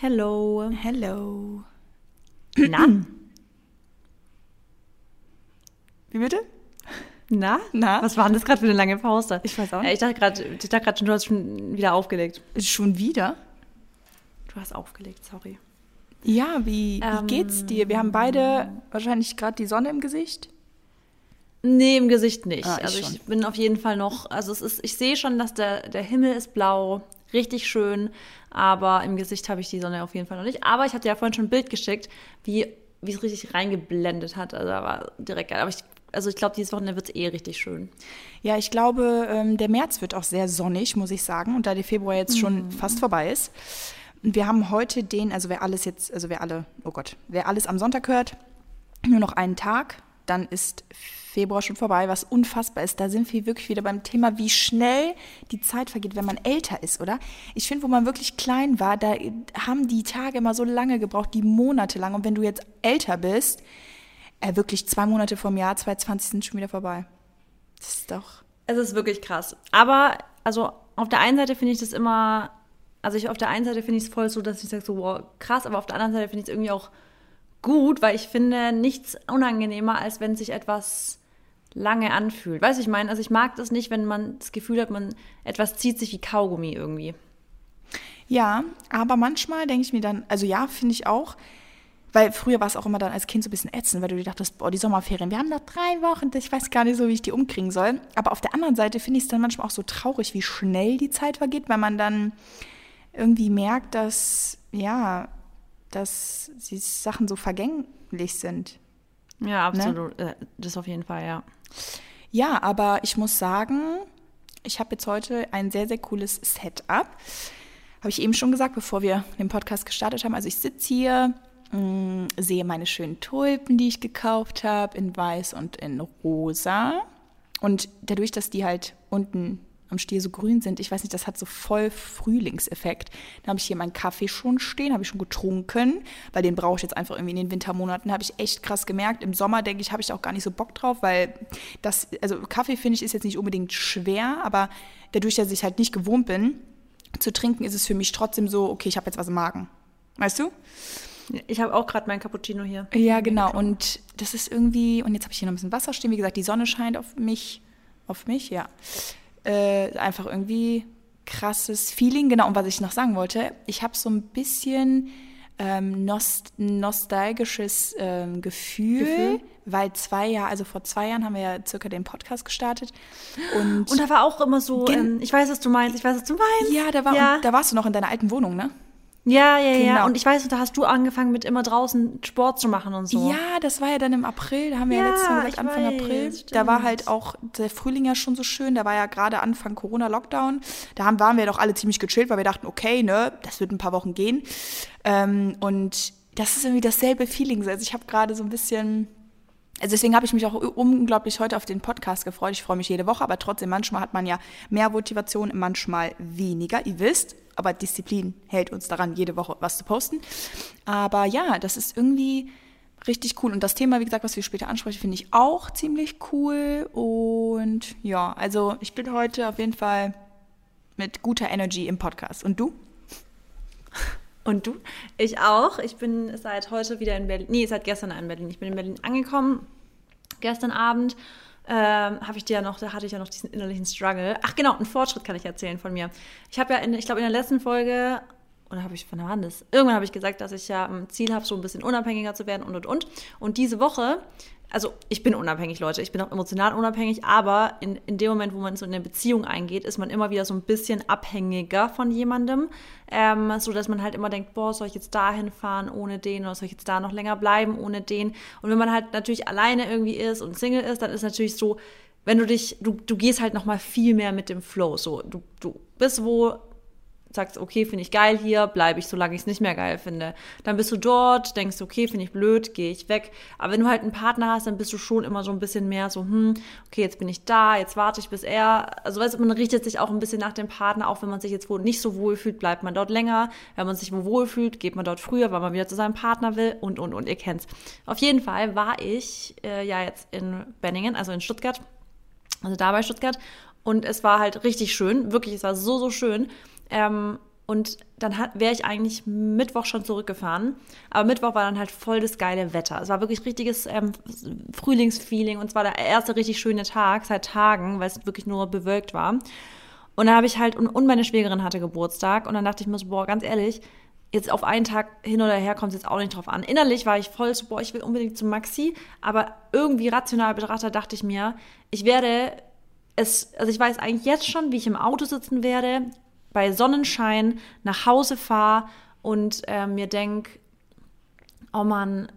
Hello. Hello. Na? Wie bitte? Na? Na? Was war denn das gerade für eine lange Pause? Ich weiß auch nicht. ich dachte gerade, ich dachte gerade schon, du hast schon wieder aufgelegt. Schon wieder? Du hast aufgelegt, sorry. Ja, wie, wie Ähm. geht's dir? Wir haben beide wahrscheinlich gerade die Sonne im Gesicht. Nee, im Gesicht nicht. Ah, ich also schon. ich bin auf jeden Fall noch, also es ist, ich sehe schon, dass der, der Himmel ist blau, richtig schön, aber im Gesicht habe ich die Sonne auf jeden Fall noch nicht. Aber ich hatte ja vorhin schon ein Bild geschickt, wie, wie es richtig reingeblendet hat. Also da war direkt geil. Aber ich, also ich glaube, dieses Wochenende wird es eh richtig schön. Ja, ich glaube, ähm, der März wird auch sehr sonnig, muss ich sagen. Und da der Februar jetzt schon fast vorbei ist. Wir haben heute den, also wer alles jetzt, also wer alle, oh Gott, wer alles am Sonntag hört, nur noch einen Tag, dann ist Februar schon vorbei, was unfassbar ist. Da sind wir wirklich wieder beim Thema, wie schnell die Zeit vergeht, wenn man älter ist, oder? Ich finde, wo man wirklich klein war, da haben die Tage immer so lange gebraucht, die Monate lang. Und wenn du jetzt älter bist, äh, wirklich zwei Monate vom Jahr 2020 sind schon wieder vorbei. Das ist doch. Es ist wirklich krass. Aber, also auf der einen Seite finde ich das immer, also ich auf der einen Seite finde ich es voll so, dass ich sage so, wow, krass, aber auf der anderen Seite finde ich es irgendwie auch gut, weil ich finde nichts unangenehmer, als wenn sich etwas lange anfühlt. Weißt du, ich meine, also ich mag das nicht, wenn man das Gefühl hat, man etwas zieht sich wie Kaugummi irgendwie. Ja, aber manchmal denke ich mir dann, also ja, finde ich auch, weil früher war es auch immer dann als Kind so ein bisschen ätzend, weil du dir dachtest, boah, die Sommerferien, wir haben noch drei Wochen, ich weiß gar nicht so, wie ich die umkriegen soll. Aber auf der anderen Seite finde ich es dann manchmal auch so traurig, wie schnell die Zeit vergeht, weil man dann irgendwie merkt, dass, ja, dass die Sachen so vergänglich sind. Ja, absolut. Äh, Das auf jeden Fall, ja. Ja, aber ich muss sagen, ich habe jetzt heute ein sehr, sehr cooles Setup. Habe ich eben schon gesagt, bevor wir den Podcast gestartet haben. Also ich sitze hier, mh, sehe meine schönen Tulpen, die ich gekauft habe, in weiß und in rosa. Und dadurch, dass die halt unten am Stiel so grün sind, ich weiß nicht, das hat so voll Frühlingseffekt. Da habe ich hier meinen Kaffee schon stehen, habe ich schon getrunken, weil den brauche ich jetzt einfach irgendwie in den Wintermonaten. Habe ich echt krass gemerkt. Im Sommer, denke ich, habe ich auch gar nicht so Bock drauf, weil das, also Kaffee finde ich ist jetzt nicht unbedingt schwer, aber dadurch, dass ich halt nicht gewohnt bin, zu trinken, ist es für mich trotzdem so, okay, ich habe jetzt was im Magen. Weißt du? Ich habe auch gerade meinen Cappuccino hier. Ja, genau. Und das ist irgendwie, und jetzt habe ich hier noch ein bisschen Wasser stehen. Wie gesagt, die Sonne scheint auf mich. Auf mich, ja. Äh, einfach irgendwie krasses Feeling. Genau, und was ich noch sagen wollte, ich habe so ein bisschen ähm, nost nostalgisches ähm, Gefühl, Gefühl? weil zwei Jahre, also vor zwei Jahren haben wir ja circa den Podcast gestartet. Und, Und da war auch immer so, ähm, ich weiß, was du meinst, ich weiß, was du meinst. ja, da, war, ja. Und, da warst du noch in deiner alten Wohnung, ne? Ja, ja, ja. Genau. Und ich weiß, da hast du angefangen mit immer draußen Sport zu machen und so. Ja, das war ja dann im April, da haben wir ja, Ja, letztes Mal gesagt, Anfang weiß, April. stimmt. Da war halt auch der Frühling ja schon so schön, da war ja gerade Anfang Corona-Lockdown. Da haben, waren wir doch alle ziemlich gechillt, weil wir dachten, okay, ne, das wird ein paar Wochen gehen. Ähm, und das ist irgendwie dasselbe Feeling. Also ich habe gerade so ein bisschen, also deswegen habe ich mich auch unglaublich heute auf den Podcast gefreut. Ich freue mich jede Woche, aber trotzdem, manchmal hat man ja mehr Motivation, manchmal weniger. Ihr wisst, aber Disziplin hält uns daran, jede Woche was zu posten. Aber ja, das ist irgendwie richtig cool. Und das Thema, wie gesagt, was wir später ansprechen, finde ich auch ziemlich cool. Und ja, also ich bin heute auf jeden Fall mit guter Energy im Podcast. Und du? Und du? Ich auch. Ich bin seit heute wieder in Berlin. Nee, seit gestern in Berlin. Ich bin in Berlin angekommen. Gestern Abend ähm, habe ich dir ja noch, da hatte ich ja noch diesen innerlichen Struggle. Ach genau, einen Fortschritt kann ich erzählen von mir. Ich habe ja, in, ich glaube in der letzten Folge, oder habe ich, wann war das? Irgendwann habe ich gesagt, dass ich ja ein Ziel habe, so ein bisschen unabhängiger zu werden und und und. Und diese Woche, also ich bin unabhängig, Leute, ich bin auch emotional unabhängig, aber in, in dem Moment, wo man so in eine Beziehung eingeht, ist man immer wieder so ein bisschen abhängiger von jemandem, ähm, so dass man halt immer denkt, boah, soll ich jetzt dahin fahren ohne den oder soll ich jetzt da noch länger bleiben ohne den? Und wenn man halt natürlich alleine irgendwie ist und Single ist, dann ist natürlich so, wenn du dich, du, du gehst halt noch mal viel mehr mit dem Flow, so du, du bist wo sagst, okay, finde ich geil hier, bleibe ich, solange ich es nicht mehr geil finde. Dann bist du dort, denkst, okay, finde ich blöd, gehe ich weg. Aber wenn du halt einen Partner hast, dann bist du schon immer so ein bisschen mehr so, hm, okay, jetzt bin ich da, jetzt warte ich bis er. Also weißt du, man richtet sich auch ein bisschen nach dem Partner, auch wenn man sich jetzt wo nicht so wohl fühlt, bleibt man dort länger. Wenn man sich wo wohl fühlt, geht man dort früher, weil man wieder zu seinem Partner will und, und, und, ihr kennt's. Auf jeden Fall war ich äh, ja jetzt in Benningen, also in Stuttgart, also da bei Stuttgart. Und es war halt richtig schön, wirklich, es war so, so schön. Ähm, Und dann wäre ich eigentlich Mittwoch schon zurückgefahren. Aber Mittwoch war dann halt voll das geile Wetter. Es war wirklich richtiges ähm, Frühlingsfeeling. Und zwar der erste richtig schöne Tag seit Tagen, weil es wirklich nur bewölkt war. Und dann habe ich halt, und, und meine Schwägerin hatte Geburtstag. Und dann dachte ich mir so, boah, ganz ehrlich, jetzt auf einen Tag hin oder her kommt es jetzt auch nicht drauf an. Innerlich war ich voll so, boah, ich will unbedingt zum Maxi. Aber irgendwie rational betrachtet dachte ich mir, ich werde es, also ich weiß eigentlich jetzt schon, wie ich im Auto sitzen werde, bei Sonnenschein nach Hause fahre und äh, mir denke, oh Mann,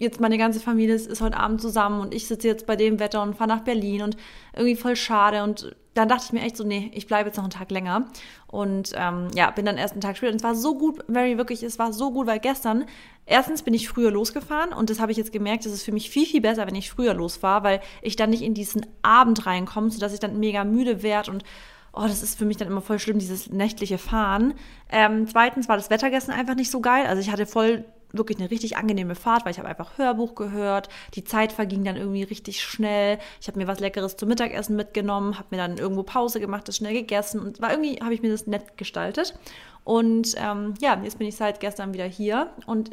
jetzt meine ganze Familie ist, ist, heute Abend zusammen und ich sitze jetzt bei dem Wetter und fahre nach Berlin und irgendwie voll schade. Und dann dachte ich mir echt so, nee, ich bleibe jetzt noch einen Tag länger. Und ähm, ja, bin dann erst einen Tag später. Und es war so gut, Mary, wirklich, es war so gut, weil gestern, erstens bin ich früher losgefahren und das habe ich jetzt gemerkt, es ist für mich viel, viel besser, wenn ich früher losfahre, weil ich dann nicht in diesen Abend reinkomme, sodass ich dann mega müde werde und oh, das ist für mich dann immer voll schlimm, dieses nächtliche Fahren. Ähm, zweitens war das Wetter gestern einfach nicht so geil. Also ich hatte voll wirklich eine richtig angenehme Fahrt, weil ich habe einfach Hörbuch gehört. Die Zeit verging dann irgendwie richtig schnell. Ich habe mir was Leckeres zum Mittagessen mitgenommen, habe mir dann irgendwo Pause gemacht, das schnell gegessen und war irgendwie habe ich mir das nett gestaltet. Und ähm, ja, jetzt bin ich seit gestern wieder hier und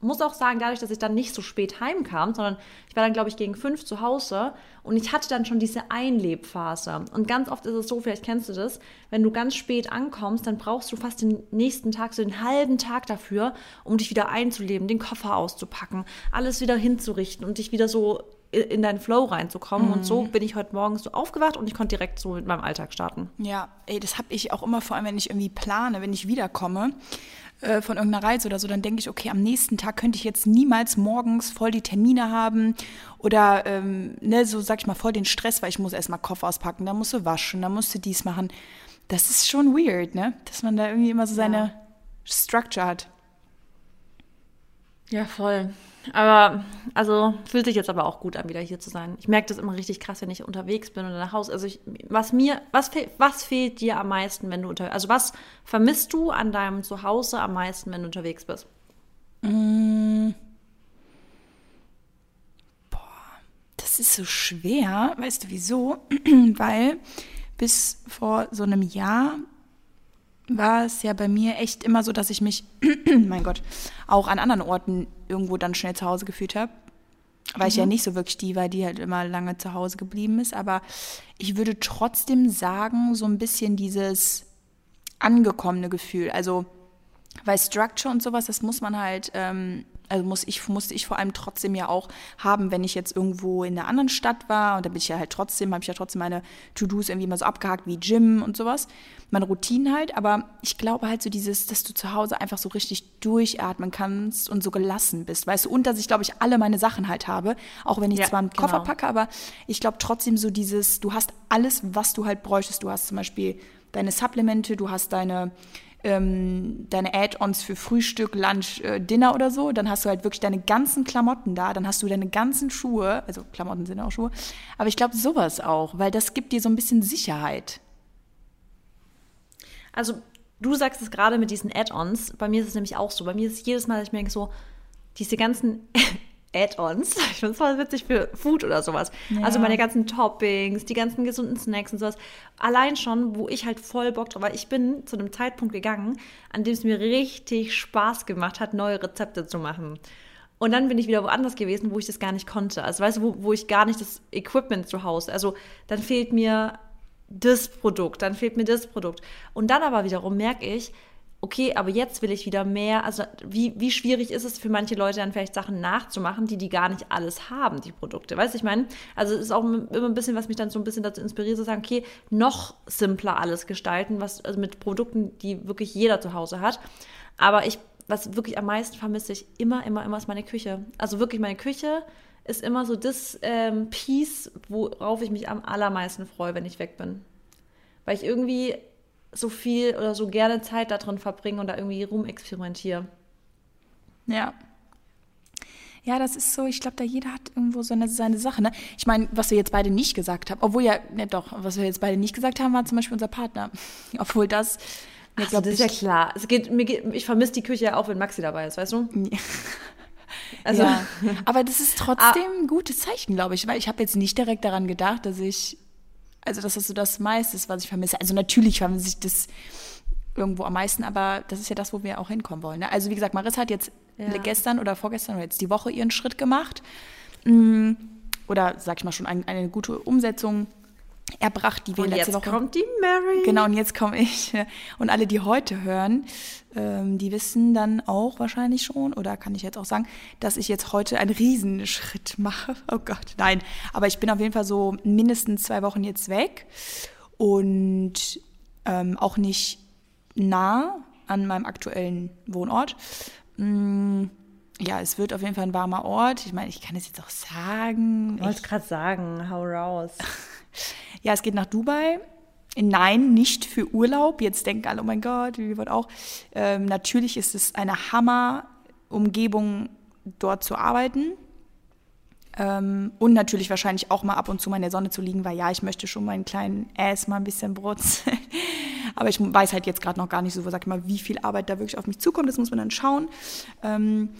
muss auch sagen, dadurch, dass ich dann nicht so spät heimkam, sondern ich war dann, glaube ich, gegen fünf zu Hause und ich hatte dann schon diese Einlebphase. Und ganz oft ist es so, vielleicht kennst du das, wenn du ganz spät ankommst, dann brauchst du fast den nächsten Tag, so den halben Tag dafür, um dich wieder einzuleben, den Koffer auszupacken, alles wieder hinzurichten und dich wieder so in deinen Flow reinzukommen. Mhm. Und so mhm. bin ich heute Morgen so aufgewacht und ich konnte direkt so mit meinem Alltag starten. Ja, ey, das habe ich auch immer, vor allem wenn ich irgendwie plane, wenn ich wiederkomme äh, von irgendeiner Reise oder so, dann denke ich, okay, am nächsten Tag könnte ich jetzt niemals morgens voll die Termine haben oder ähm, ne, so sag ich mal voll den Stress, weil ich muss erstmal Koffer auspacken, dann musst du waschen, dann musst du dies machen. Das ist schon weird, ne? Dass man da irgendwie immer so seine ja. Structure hat. Ja, voll. Aber, also, fühlt sich jetzt aber auch gut an, wieder hier zu sein. Ich merke das immer richtig krass, wenn ich unterwegs bin oder nach Hause. Also, ich, was mir, was, was fehlt dir am meisten, wenn du unter, also, was vermisst du an deinem Zuhause am meisten, wenn du unterwegs bist? Mmh. Boah, das ist so schwer. Weißt du wieso? Weil bis vor so einem Jahr war es ja bei mir echt immer so, dass ich mich, mein Gott, auch an anderen Orten irgendwo dann schnell zu Hause gefühlt habe. Weil mhm. ich ja mhm. nicht so wirklich die war, die halt immer lange zu Hause geblieben ist. Aber ich würde trotzdem sagen, so ein bisschen dieses angekommene Gefühl. Also, weil Structure und sowas, das muss man halt ähm, also muss ich, musste ich vor allem trotzdem ja auch haben, wenn ich jetzt irgendwo in einer anderen Stadt war und da bin ich ja halt trotzdem, habe ich ja trotzdem meine To-Dos irgendwie mal so abgehakt wie Gym und sowas, meine Routinen halt, aber ich glaube halt so dieses, dass du zu Hause einfach so richtig durchatmen kannst und so gelassen bist, weißt du, und dass ich glaube ich alle meine Sachen halt habe, auch wenn ich ja, zwar einen Koffer genau. packe, aber ich glaube trotzdem so dieses, du hast alles, was du halt bräuchtest, du hast zum Beispiel deine Supplemente, du hast deine ähm, deine Add-ons für Frühstück, Lunch, äh, Dinner oder so. Dann hast du halt wirklich deine ganzen Klamotten da. Dann hast du deine ganzen Schuhe. Also Klamotten sind auch Schuhe. Aber ich glaube sowas auch, weil das gibt dir so ein bisschen Sicherheit. Also du sagst es gerade mit diesen Add-ons. Bei mir ist es nämlich auch so. Bei mir ist es jedes Mal, dass ich mir denke so, diese ganzen Add-ons. Ich finde es voll witzig für Food oder sowas. Ja. Also meine ganzen Toppings, die ganzen gesunden Snacks und sowas. Allein schon, wo ich halt voll Bock drauf, weil ich bin zu einem Zeitpunkt gegangen, an dem es mir richtig Spaß gemacht hat, neue Rezepte zu machen. Und dann bin ich wieder woanders gewesen, wo ich das gar nicht konnte. Also weißt du, wo, wo ich gar nicht das Equipment zu Hause. Also dann fehlt mir das Produkt, dann fehlt mir das Produkt. Und dann aber wiederum merke ich, okay, aber jetzt will ich wieder mehr, also wie, wie schwierig ist es für manche Leute dann vielleicht Sachen nachzumachen, die die gar nicht alles haben, die Produkte, weißt du, ich meine, also es ist auch immer ein bisschen, was mich dann so ein bisschen dazu inspiriert, zu sagen, okay, noch simpler alles gestalten, was, also mit Produkten, die wirklich jeder zu Hause hat, aber ich, was wirklich am meisten vermisse ich immer, immer, immer ist meine Küche, also wirklich meine Küche ist immer so das ähm, Piece, worauf ich mich am allermeisten freue, wenn ich weg bin. Weil ich irgendwie so viel oder so gerne Zeit da drin verbringe und da irgendwie rumexperimentiere. Ja. Ja, das ist so, ich glaube, da jeder hat irgendwo so eine, seine Sache. Ne? Ich meine, was wir jetzt beide nicht gesagt haben, obwohl ja, ne, doch, was wir jetzt beide nicht gesagt haben, war zum Beispiel unser Partner. obwohl das. Ne, Ach, das ist ja klar. Es geht, mir geht, ich vermisse die Küche ja auch, wenn Maxi dabei ist, weißt du? Ja. Also, ja. Aber das ist trotzdem ah. ein gutes Zeichen, glaube ich, weil ich habe jetzt nicht direkt daran gedacht, dass ich also das ist so das meiste, was ich vermisse. Also natürlich vermisse ich das irgendwo am meisten, aber das ist ja das, wo wir auch hinkommen wollen. Ne? Also wie gesagt, Marissa hat jetzt Ja. gestern oder vorgestern oder jetzt die Woche ihren Schritt gemacht. Mm, Oder sag ich mal schon ein, eine gute Umsetzung erbracht, die wir Und letzte jetzt Woche. kommt die Mary. Genau, und jetzt komme ich. Und alle, die heute hören, ähm, die wissen dann auch wahrscheinlich schon, oder kann ich jetzt auch sagen, dass ich jetzt heute einen Riesenschritt mache. Oh Gott, nein. Aber ich bin auf jeden Fall so mindestens zwei Wochen jetzt weg und ähm, auch nicht nah an meinem aktuellen Wohnort. Mm, Ja, es wird auf jeden Fall ein warmer Ort. Ich meine, ich kann es jetzt auch sagen. Ich wollte gerade sagen, hau raus. Ja, es geht nach Dubai. Nein, nicht für Urlaub. Jetzt denken alle, oh mein Gott, wie wird auch. Ähm, natürlich ist es eine Hammer-Umgebung, dort zu arbeiten. Ähm, und natürlich wahrscheinlich auch mal ab und zu mal in der Sonne zu liegen, weil ja, ich möchte schon meinen kleinen Ass mal ein bisschen brutzeln. Aber ich weiß halt jetzt gerade noch gar nicht so, sag ich mal, wie viel Arbeit da wirklich auf mich zukommt. Das muss man dann schauen. Ähm,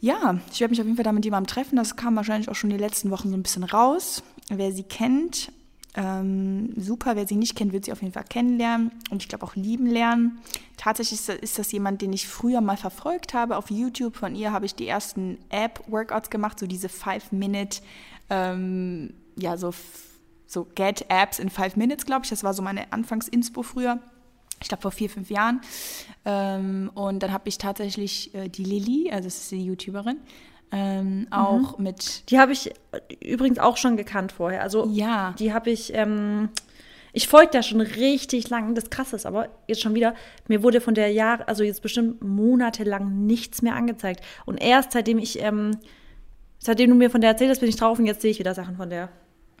ja, ich werde mich auf jeden Fall da mit jemandem treffen. Das kam wahrscheinlich auch schon die letzten Wochen so ein bisschen raus. Wer sie kennt, ähm, super. Wer sie nicht kennt, wird sie auf jeden Fall kennenlernen und ich glaube auch lieben lernen. Tatsächlich ist das, jemand, den ich früher mal verfolgt habe. Auf YouTube von ihr habe ich die ersten App-Workouts gemacht, so diese Five-Minute, ähm, ja, so, so Get-Apps in Five Minutes, glaube ich. Das war so meine Anfangs-Inspo früher. Ich glaube vor vier, fünf Jahren. Ähm, und dann habe ich tatsächlich äh, die Lilly, also das ist die YouTuberin, ähm, auch mit Die habe ich übrigens auch schon gekannt vorher. Also Ja. die habe ich, ähm, ich folge da schon richtig lang. Das krasse ist aber jetzt schon wieder, mir wurde von der Jahr, also jetzt bestimmt monatelang nichts mehr angezeigt. Und erst seitdem ich, ähm, seitdem du mir von der erzählt hast, bin ich drauf und jetzt sehe ich wieder Sachen von der.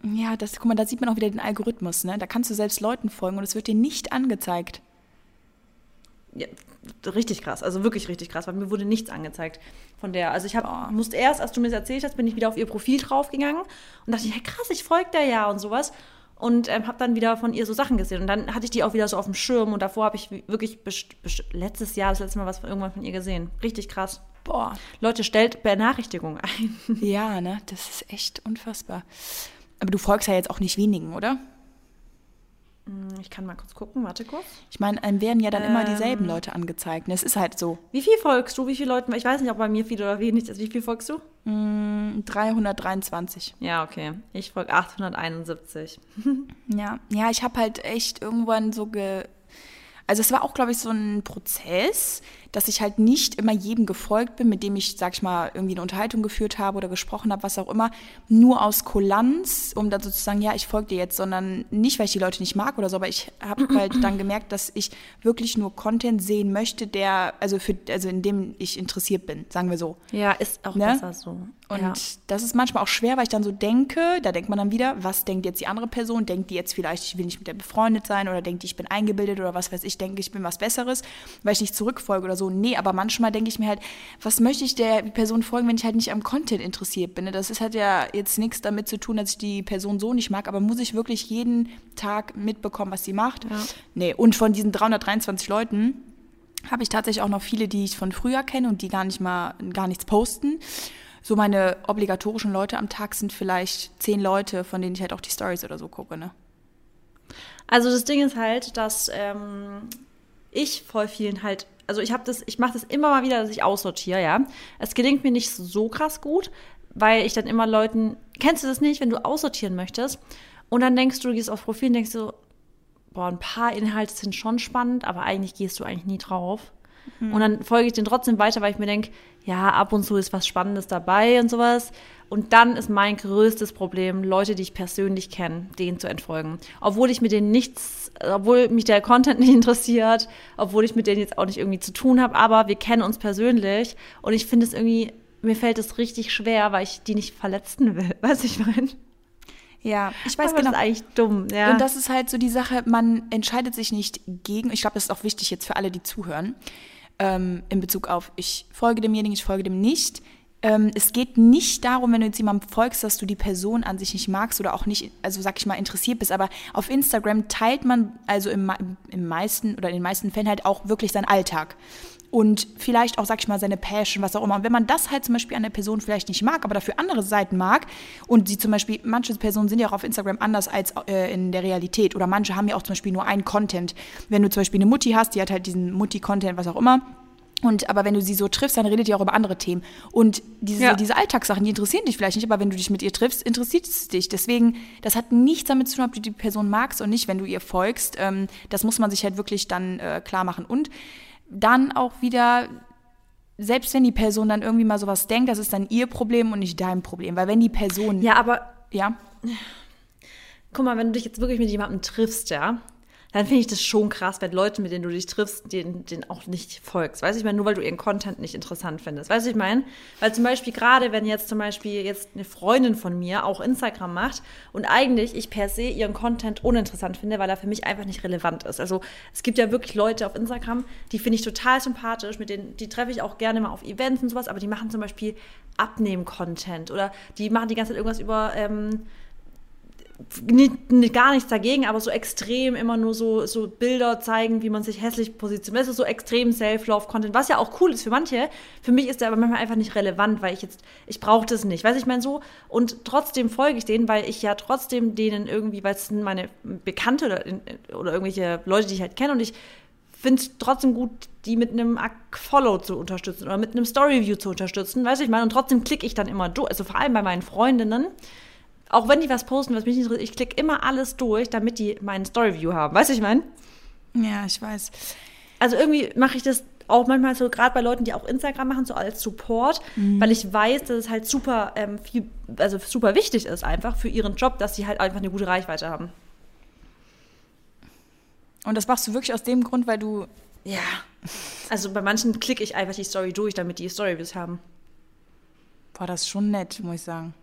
Ja, das, guck mal, da sieht man auch wieder den Algorithmus, ne? Da kannst du selbst Leuten folgen und es wird dir nicht angezeigt. Ja, richtig krass, also wirklich richtig krass, weil mir wurde nichts angezeigt von der. Also ich habe musste erst, als du mir das erzählt hast, bin ich wieder auf ihr Profil draufgegangen und dachte, hey krass, ich folge der ja und sowas und ähm, habe dann wieder von ihr so Sachen gesehen und dann hatte ich die auch wieder so auf dem Schirm und davor habe ich wirklich letztes Jahr das letzte Mal was von, irgendwann von ihr gesehen. Richtig krass. Boah. Leute, stellt Benachrichtigungen ein. Ja, ne? Das ist echt unfassbar. Aber du folgst ja jetzt auch nicht wenigen, oder? Ich kann mal kurz gucken, warte kurz. Ich meine, einem werden ja dann immer dieselben Ähm. Leute angezeigt. Es ist halt so. Wie viel folgst du? Wie viele Leute? Ich weiß nicht, ob bei mir viel oder wenig ist. Wie viel folgst du? 323. Ja, okay. Ich folge 871. Ja, ja, ich habe halt echt irgendwann so ge. Also es war auch, glaube ich, so ein Prozess, dass ich halt nicht immer jedem gefolgt bin, mit dem ich, sag ich mal, irgendwie eine Unterhaltung geführt habe oder gesprochen habe, was auch immer, nur aus Kulanz, um dann sozusagen, ja, ich folge dir jetzt, sondern nicht, weil ich die Leute nicht mag oder so, aber ich habe halt dann gemerkt, dass ich wirklich nur Content sehen möchte, der, also für, also in dem ich interessiert bin, sagen wir so. Ja, ist auch Ne? besser so. Und ja. das ist manchmal auch schwer, weil ich dann so denke, da denkt man dann wieder, was denkt jetzt die andere Person? Denkt die jetzt vielleicht, ich will nicht mit der befreundet sein oder denkt die, ich bin eingebildet oder was weiß ich, denke ich bin was Besseres, weil ich nicht zurückfolge oder so. Nee, aber manchmal denke ich mir halt, was möchte ich der Person folgen, wenn ich halt nicht am Content interessiert bin? ne? Das ist, hat ja jetzt nichts damit zu tun, dass ich die Person so nicht mag, aber muss ich wirklich jeden Tag mitbekommen, was sie macht? Ja. Nee, und von diesen 323 Leuten habe ich tatsächlich auch noch viele, die ich von früher kenne und die gar nicht mal gar nichts posten. So meine obligatorischen Leute am Tag sind vielleicht zehn Leute, von denen ich halt auch die Stories oder so gucke, ne? Also das Ding ist halt, dass ähm, ich voll vielen halt, also ich habe das, ich mache das immer mal wieder, dass ich aussortiere, ja. Es gelingt mir nicht so krass gut, weil ich dann immer Leuten, kennst du das nicht, wenn du aussortieren möchtest und dann denkst du, du gehst auf Profil und denkst so, boah, ein paar Inhalte sind schon spannend, aber eigentlich gehst du eigentlich nie drauf. Und dann folge ich den trotzdem weiter, weil ich mir denke, ja, ab und zu ist was Spannendes dabei und sowas. Und dann ist mein größtes Problem, Leute, die ich persönlich kenne, denen zu entfolgen. Obwohl ich mit denen nichts, obwohl mich der Content nicht interessiert, obwohl ich mit denen jetzt auch nicht irgendwie zu tun habe, aber wir kennen uns persönlich und ich finde es irgendwie, mir fällt es richtig schwer, weil ich die nicht verletzen will. Weißt du, ich meine? Ja, ich weiß aber genau. Das ist eigentlich dumm, ja. Und das ist halt so die Sache, man entscheidet sich nicht gegen, ich glaube, das ist auch wichtig jetzt für alle, die zuhören, ähm, in Bezug auf, ich folge demjenigen, ich folge dem nicht. Ähm, es geht nicht darum, wenn du jetzt jemandem folgst, dass du die Person an sich nicht magst oder auch nicht, also sag ich mal, interessiert bist. Aber auf Instagram teilt man also im, im meisten oder in den meisten Fällen halt auch wirklich seinen Alltag. Und vielleicht auch, sag ich mal, seine Passion, was auch immer. Und wenn man das halt zum Beispiel an der Person vielleicht nicht mag, aber dafür andere Seiten mag und sie zum Beispiel, manche Personen sind ja auch auf Instagram anders als äh, in der Realität oder manche haben ja auch zum Beispiel nur einen Content. Wenn du zum Beispiel eine Mutti hast, die hat halt diesen Mutti-Content, was auch immer, und aber wenn du sie so triffst, dann redet ihr auch über andere Themen. Und diese, ja. diese Alltagssachen, die interessieren dich vielleicht nicht, aber wenn du dich mit ihr triffst, interessiert es dich. Deswegen, das hat nichts damit zu tun, ob du die Person magst und nicht, wenn du ihr folgst. Ähm, das muss man sich halt wirklich dann äh, klar machen. Und dann auch wieder, selbst wenn die Person dann irgendwie mal sowas denkt, das ist dann ihr Problem und nicht dein Problem. Weil wenn die Person. Ja, aber. Ja. Guck mal, wenn du dich jetzt wirklich mit jemandem triffst, ja, dann finde ich das schon krass, wenn Leute, mit denen du dich triffst, denen, denen auch nicht folgst. Weiß ich meine, nur weil du ihren Content nicht interessant findest. Weißt du, ich meine? Weil zum Beispiel gerade, wenn jetzt zum Beispiel jetzt eine Freundin von mir auch Instagram macht und eigentlich ich per se ihren Content uninteressant finde, weil er für mich einfach nicht relevant ist. Also es gibt ja wirklich Leute auf Instagram, die finde ich total sympathisch, mit denen, die treffe ich auch gerne mal auf Events und sowas, aber die machen zum Beispiel Abnehmen-Content oder die machen die ganze Zeit irgendwas über ähm, gar nichts dagegen, aber so extrem immer nur so, so Bilder zeigen, wie man sich hässlich positioniert. Das ist so extrem Self-Love-Content, was ja auch cool ist für manche. Für mich ist der aber manchmal einfach nicht relevant, weil ich jetzt, ich brauche das nicht. Weiß ich meine so. Und trotzdem folge ich denen, weil ich ja trotzdem denen irgendwie, weil es sind meine Bekannte oder, oder irgendwelche Leute, die ich halt kenne und ich finde es trotzdem gut, die mit einem Follow zu unterstützen oder mit einem Story-View zu unterstützen. Weiß ich meine. Und trotzdem klicke ich dann immer durch. Also vor allem bei meinen Freundinnen auch wenn die was posten, was mich nicht interessiert, ich klicke immer alles durch, damit die meinen Storyview haben. Weißt du, ich meine? Ja, ich weiß. Also irgendwie mache ich das auch manchmal so, gerade bei Leuten, die auch Instagram machen, so als Support, mhm. weil ich weiß, dass es halt super ähm, viel, also super wichtig ist einfach für ihren Job, dass sie halt einfach eine gute Reichweite haben. Und das machst du wirklich aus dem Grund, weil du. Ja. Also bei manchen klicke ich einfach die Story durch, damit die Storyviews haben. Boah, das ist schon nett, muss ich sagen.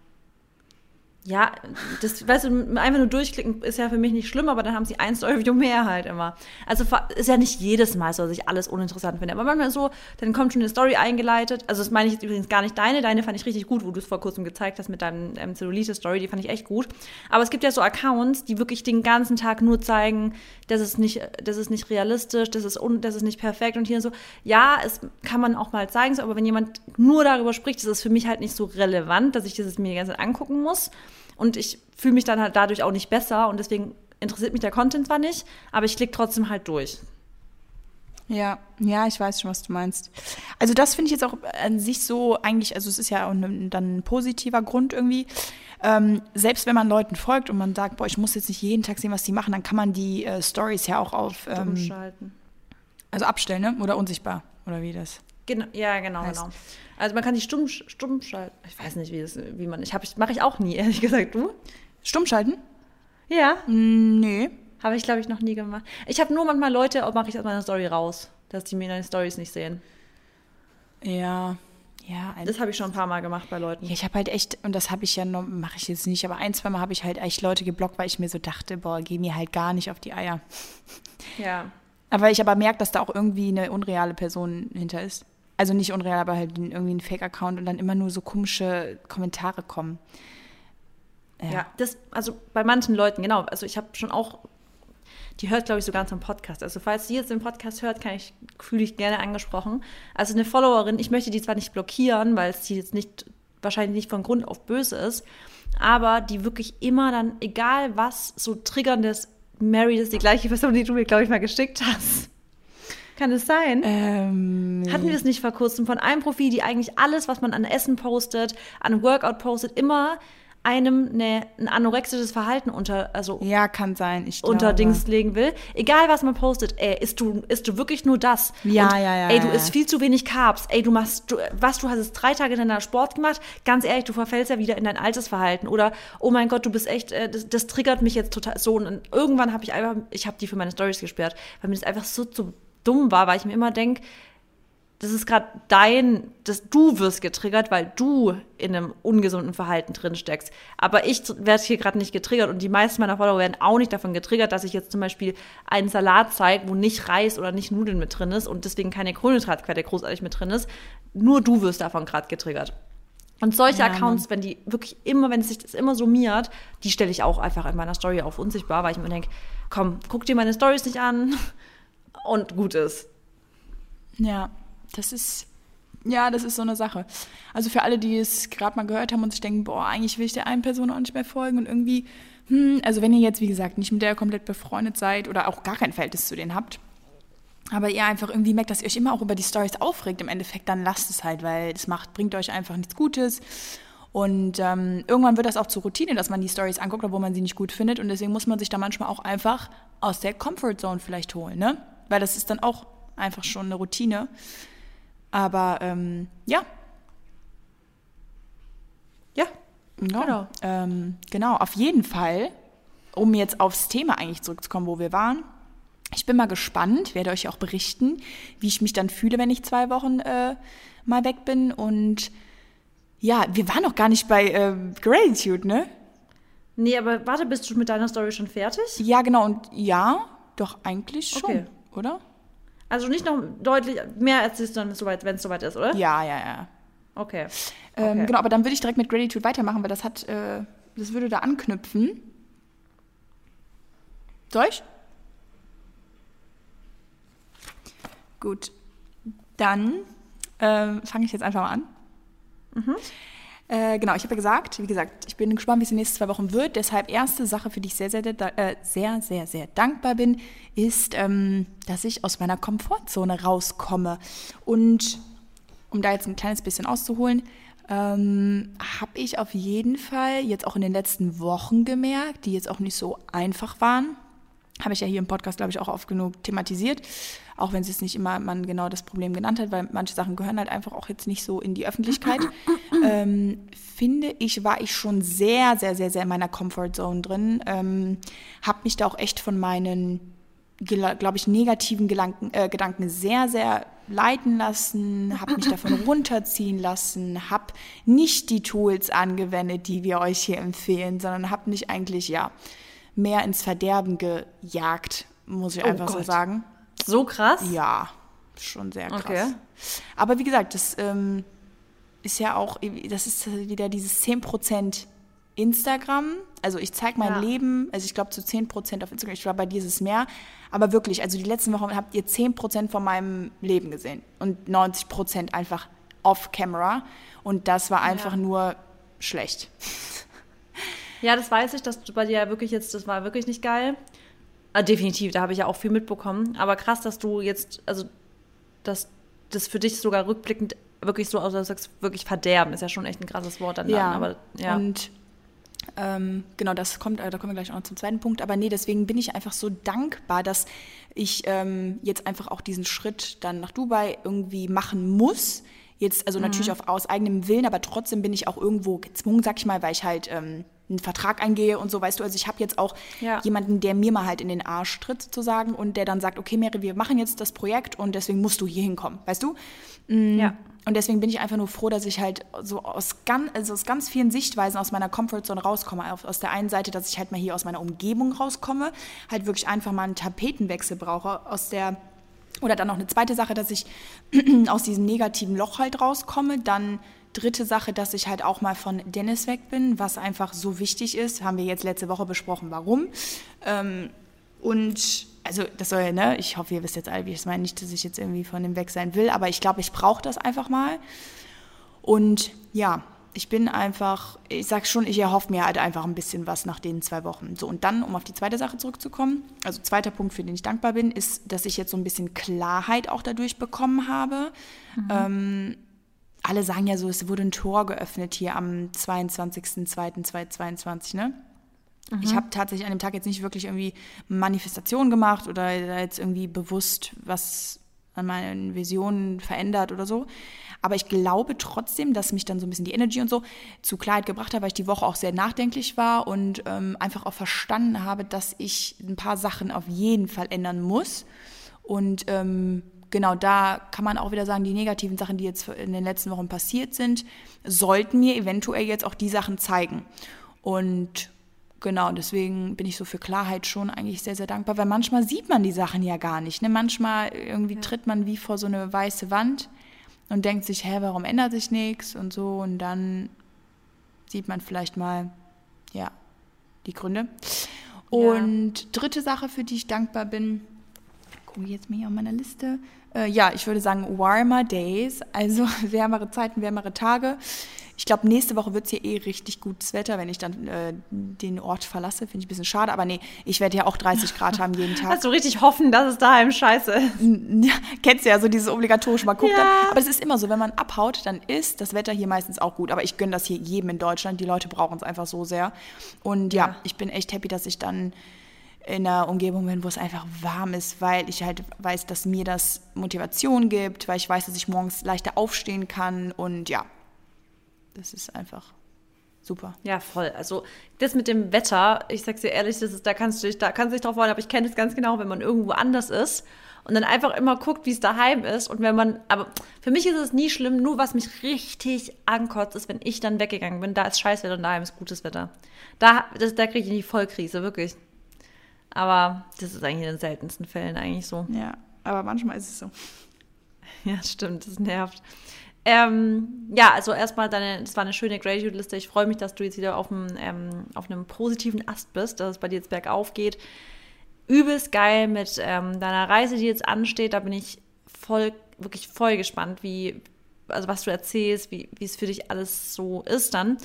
Ja, das, weißt du, einfach nur durchklicken ist ja für mich nicht schlimm, aber dann haben sie ein Story-View mehr halt immer. Also ist ja nicht jedes Mal so, dass ich alles uninteressant finde. Aber manchmal so, dann kommt schon eine Story eingeleitet. Also das meine ich jetzt übrigens gar nicht deine. Deine fand ich richtig gut, wo du es vor kurzem gezeigt hast mit deinem ähm, Cellulite-Story. Die fand ich echt gut. Aber es gibt ja so Accounts, die wirklich den ganzen Tag nur zeigen, das ist nicht, das ist nicht realistisch, das ist, un, das ist nicht perfekt. Und hier so, ja, es kann man auch mal zeigen, aber wenn jemand nur darüber spricht, ist es für mich halt nicht so relevant, dass ich das mir die ganze Zeit angucken muss. Und ich fühle mich dann halt dadurch auch nicht besser und deswegen interessiert mich der Content zwar nicht, aber ich klicke trotzdem halt durch. Ja, ja, ich weiß schon, was du meinst. Also das finde ich jetzt auch an sich so eigentlich, also es ist ja auch ne, dann ein positiver Grund irgendwie. Ähm, selbst wenn man Leuten folgt und man sagt, boah, ich muss jetzt nicht jeden Tag sehen, was die machen, dann kann man die äh, Stories ja auch auf ähm, Also abstellen, ne? Oder unsichtbar, oder wie das? Genau, ja, genau, heißt. genau. Also man kann die stumm, stumm schalten. Ich weiß nicht, wie, das, wie man. Ich habe, mache ich auch nie, ehrlich gesagt. Du? Stumm schalten? Ja. Mm, nee. Habe ich, glaube ich, noch nie gemacht. Ich habe nur manchmal Leute, mache ich aus meiner Story raus, dass die mir deine Stories nicht sehen. Ja. Ja, das habe ich schon ein paar Mal gemacht bei Leuten. Ja, ich habe halt echt, und das habe ich ja noch, mache ich jetzt nicht, aber ein, zwei Mal habe ich halt echt Leute geblockt, weil ich mir so dachte, boah, geh mir halt gar nicht auf die Eier. Ja. Aber ich aber merke, dass da auch irgendwie eine unreale Person hinter ist also nicht unreal, aber halt irgendwie ein Fake-Account und dann immer nur so komische Kommentare kommen. Ja. ja, das, also bei manchen Leuten, genau. Also ich habe schon auch, die hört, glaube ich, sogar zum Podcast. Also falls sie jetzt den Podcast hört, kann ich, fühle ich gerne angesprochen. Also eine Followerin, ich möchte die zwar nicht blockieren, weil sie jetzt nicht, wahrscheinlich nicht von Grund auf böse ist, aber die wirklich immer dann, egal was, so triggerndes, Mary, ist die gleiche Person, die du mir, glaube ich, mal geschickt hast. Kann es sein? Ähm, Hatten wir es nicht vor kurzem von einem Profil, die eigentlich alles, was man an Essen postet, an Workout postet, immer einem eine, ein anorexisches Verhalten unter, also ja, kann sein, ich unter glaube. Dings legen will. Egal was man postet, ey, isst du, isst du wirklich nur das? Ja, Und, ja, ja. Ey, du ja, isst viel zu wenig Carbs. Ey, du machst, du, was, du hast jetzt drei Tage in deiner Sport gemacht. Ganz ehrlich, du verfällst ja wieder in dein altes Verhalten. Oder, oh mein Gott, du bist echt, äh, das, das triggert mich jetzt total so. Und irgendwann habe ich einfach, ich habe die für meine Stories gesperrt, weil mir das einfach so zu dumm war, weil ich mir immer denke, das ist gerade dein, dass du wirst getriggert, weil du in einem ungesunden Verhalten drin steckst. Aber ich werde hier gerade nicht getriggert und die meisten meiner Follower werden auch nicht davon getriggert, dass ich jetzt zum Beispiel einen Salat zeige, wo nicht Reis oder nicht Nudeln mit drin ist und deswegen keine Kohlenhydratquelle großartig mit drin ist. Nur du wirst davon gerade getriggert. Und solche Ja, Accounts, wenn die wirklich immer, wenn es sich das immer summiert, die stelle ich auch einfach in meiner Story auf unsichtbar, weil ich mir denke, komm, guck dir meine Stories nicht an und gut ist. Ja, das ist, ja, das ist so eine Sache. Also für alle, die es gerade mal gehört haben und sich denken, boah, eigentlich will ich der einen Person auch nicht mehr folgen und irgendwie, hm, also wenn ihr jetzt, wie gesagt, nicht mit der komplett befreundet seid oder auch gar kein Verhältnis zu denen habt, aber ihr einfach irgendwie merkt, dass ihr euch immer auch über die Stories aufregt im Endeffekt, dann lasst es halt, weil es macht, bringt euch einfach nichts Gutes. Und ähm, irgendwann wird das auch zur Routine, dass man die Stories anguckt, obwohl man sie nicht gut findet. Und deswegen muss man sich da manchmal auch einfach aus der Comfort Zone vielleicht holen, ne? Weil das ist dann auch einfach schon eine Routine. Aber ähm, ja. Ja, Ja, Genau. Ähm, genau, auf jeden Fall, um jetzt aufs Thema eigentlich zurückzukommen, wo wir waren. Ich bin mal gespannt, werde euch auch berichten, wie ich mich dann fühle, wenn ich zwei Wochen äh, mal weg bin. Und ja, wir waren noch gar nicht bei äh, Gratitude, ne? Nee, aber warte, bist du mit deiner Story schon fertig? Ja, genau. Und ja, doch eigentlich schon, Okay. Oder? Also nicht noch deutlich mehr erzählst du dann, soweit- wenn es soweit ist, oder? Ja, ja, ja. Okay. Ähm, Okay. Genau, aber dann würde ich direkt mit Gratitude weitermachen, weil das hat, äh, das würde da anknüpfen. Soll ich? Gut. Dann ähm, fange ich jetzt einfach mal an. Äh, genau, ich habe ja gesagt, wie gesagt, ich bin gespannt, wie es in den nächsten zwei Wochen wird. Deshalb erste Sache, für die ich sehr, sehr, sehr, äh, sehr, sehr, sehr dankbar bin, ist, ähm, dass ich aus meiner Komfortzone rauskomme. Und um da jetzt ein kleines bisschen auszuholen, ähm, habe ich auf jeden Fall jetzt auch in den letzten Wochen gemerkt, die jetzt auch nicht so einfach waren. Habe ich ja hier im Podcast, glaube ich, auch oft genug thematisiert. Auch wenn es nicht immer man genau das Problem genannt hat, weil manche Sachen gehören halt einfach auch jetzt nicht so in die Öffentlichkeit. ähm, finde ich, war ich schon sehr, sehr, sehr, sehr in meiner Comfortzone drin. Ähm, habe mich da auch echt von meinen glaube ich, negativen Gedanken, äh, Gedanken sehr, sehr leiten lassen, habe mich davon runterziehen lassen, habe nicht die Tools angewendet, die wir euch hier empfehlen, sondern habe mich eigentlich, ja, mehr ins Verderben gejagt, muss ich Oh einfach so Gott. sagen. So krass? Ja, schon sehr krass. Okay. Aber wie gesagt, das ähm, ist ja auch, das ist wieder dieses 10% Instagram. Also ich zeige mein Ja. Leben, also ich glaube zu 10% auf Instagram, ich war bei dir ist es mehr. Aber wirklich, also die letzten Wochen habt ihr 10% von meinem Leben gesehen und 90% einfach off-camera. Und das war einfach Ja. nur schlecht. Ja, das weiß ich, dass du bei dir wirklich jetzt, das war wirklich nicht geil. Ah, definitiv, da habe ich ja auch viel mitbekommen. Aber krass, dass du jetzt, also, dass das für dich sogar rückblickend wirklich so, also du sagst, wirklich verderben, ist ja schon echt ein krasses Wort dann. Ja, Dann, aber, ja. und ähm, genau, das kommt, äh, da kommen wir gleich auch noch zum zweiten Punkt. Aber nee, deswegen bin ich einfach so dankbar, dass ich ähm, jetzt einfach auch diesen Schritt dann nach Dubai irgendwie machen muss. Jetzt, also natürlich auf, aus eigenem Willen, aber trotzdem bin ich auch irgendwo gezwungen, sag ich mal, weil ich halt ähm, einen Vertrag eingehe und so, weißt du. Also ich habe jetzt auch Ja. jemanden, der mir mal halt in den Arsch tritt, sozusagen, und der dann sagt, okay, Mary, wir machen jetzt das Projekt und deswegen musst du hier hinkommen, weißt du? ja. Und deswegen bin ich einfach nur froh, dass ich halt so aus ganz, also aus ganz vielen Sichtweisen aus meiner Comfortzone rauskomme. Aus der einen Seite, dass ich halt mal hier aus meiner Umgebung rauskomme, halt wirklich einfach mal einen Tapetenwechsel brauche. Aus der, oder dann noch eine zweite Sache, dass ich aus diesem negativen Loch halt rauskomme. Dann dritte Sache, dass ich halt auch mal von Dennis weg bin, was einfach so wichtig ist. Haben wir jetzt letzte Woche besprochen, warum. Ähm, und also das soll ja, ne, ich hoffe, ihr wisst jetzt alle, wie ich es meine. Nicht, dass ich jetzt irgendwie von dem weg sein will, aber ich glaube, ich brauche das einfach mal. Und ja, ich bin einfach, ich sag schon, ich erhoffe mir halt einfach ein bisschen was nach den zwei Wochen. So, und dann, um auf die zweite Sache zurückzukommen, also zweiter Punkt, für den ich dankbar bin, ist, dass ich jetzt so ein bisschen Klarheit auch dadurch bekommen habe. Ähm, alle sagen ja so, es wurde ein Tor geöffnet hier am 22.02.2022, ne? Ich habe tatsächlich an dem Tag jetzt nicht wirklich irgendwie Manifestation gemacht oder da jetzt irgendwie bewusst was an meinen Visionen verändert oder so. Aber ich glaube trotzdem, dass mich dann so ein bisschen die Energy und so zu Klarheit gebracht hat, weil ich die Woche auch sehr nachdenklich war und ähm, einfach auch verstanden habe, dass ich ein paar Sachen auf jeden Fall ändern muss. Und ähm, genau da kann man auch wieder sagen, die negativen Sachen, die jetzt in den letzten Wochen passiert sind, sollten mir eventuell jetzt auch die Sachen zeigen. Und genau, deswegen bin ich so für Klarheit schon eigentlich sehr, sehr dankbar, weil manchmal sieht man die Sachen ja gar nicht. Ne? Manchmal irgendwie tritt man wie vor so eine weiße Wand. und denkt sich, hä, warum ändert sich nichts und so. Und dann sieht man vielleicht mal, ja, die Gründe. Und ja. dritte Sache, für die ich dankbar bin, gucke ich jetzt mal hier auf meiner Liste. Äh, ja, ich würde sagen warmer Days, also wärmere Zeiten, wärmere Tage. Ich glaube, nächste Woche wird es hier eh richtig gutes Wetter, wenn ich dann äh, den Ort verlasse. Finde ich ein bisschen schade, aber nee, ich werde ja auch 30 Grad haben jeden Tag. Hast du richtig hoffen, dass es daheim scheiße ist? Ja, kennst du ja so dieses obligatorische, mal guckt ja. Aber es ist immer so, wenn man abhaut, dann ist das Wetter hier meistens auch gut. Aber ich gönne das hier jedem in Deutschland. Die Leute brauchen es einfach so sehr. Und ja, ja, ich bin echt happy, dass ich dann in einer Umgebung bin, wo es einfach warm ist, weil ich halt weiß, dass mir das Motivation gibt, weil ich weiß, dass ich morgens leichter aufstehen kann und ja, das ist einfach super. Ja, voll. Also das mit dem Wetter, ich sag's dir ehrlich, das ist, da kannst du dich, da kannst du dich drauf freuen, aber ich kenne es ganz genau, wenn man irgendwo anders ist und dann einfach immer guckt, wie es daheim ist. Und wenn man, aber für mich ist es nie schlimm, nur was mich richtig ankotzt, ist, wenn ich dann weggegangen bin, da ist Scheißwetter und daheim ist gutes Wetter. Da, das, da kriege ich die Vollkrise, wirklich. Aber das ist eigentlich in den seltensten Fällen eigentlich so. Ja, aber manchmal ist es so. Ja, stimmt, das nervt. Ähm, ja, also erstmal deine, das war eine schöne Graduate-Liste. Ich freue mich, dass du jetzt wieder auf, einem, ähm, auf einem positiven Ast bist, dass es bei dir jetzt bergauf geht. Übelst geil mit ähm, deiner Reise, die jetzt ansteht. Da bin ich voll, wirklich voll gespannt, wie, also was du erzählst, wie, wie es für dich alles so ist dann.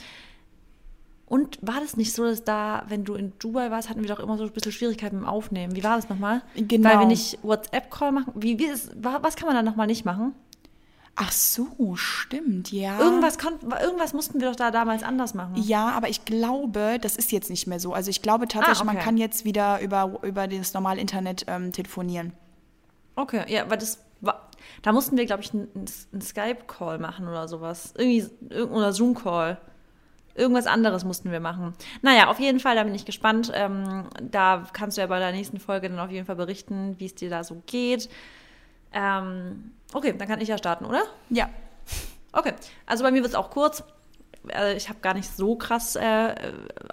Und war das nicht so, dass da, wenn du in Dubai warst, hatten wir doch immer so ein bisschen Schwierigkeiten mit dem Aufnehmen? Wie war das nochmal? Genau. Weil wir nicht WhatsApp-Call machen. Wie, wie ist, was kann man da nochmal nicht machen? Ach so, stimmt, ja. Irgendwas, irgendwas mussten wir doch da damals anders machen. Ja, aber ich glaube, das ist jetzt nicht mehr so. Also ich glaube tatsächlich, ah, okay. man kann jetzt wieder über, über das normale Internet ähm, telefonieren. Okay, ja, weil das war, da mussten wir, glaube ich, einen, einen Skype-Call machen oder sowas. Irgendwie, oder Zoom-Call. Irgendwas anderes mussten wir machen. Naja, auf jeden Fall, da bin ich gespannt. Ähm, da kannst du ja bei der nächsten Folge dann auf jeden Fall berichten, wie es dir da so geht. Ähm, okay, dann kann ich ja starten, oder? Ja. Okay, also bei mir wird es auch kurz. Also ich habe gar nicht so krass äh,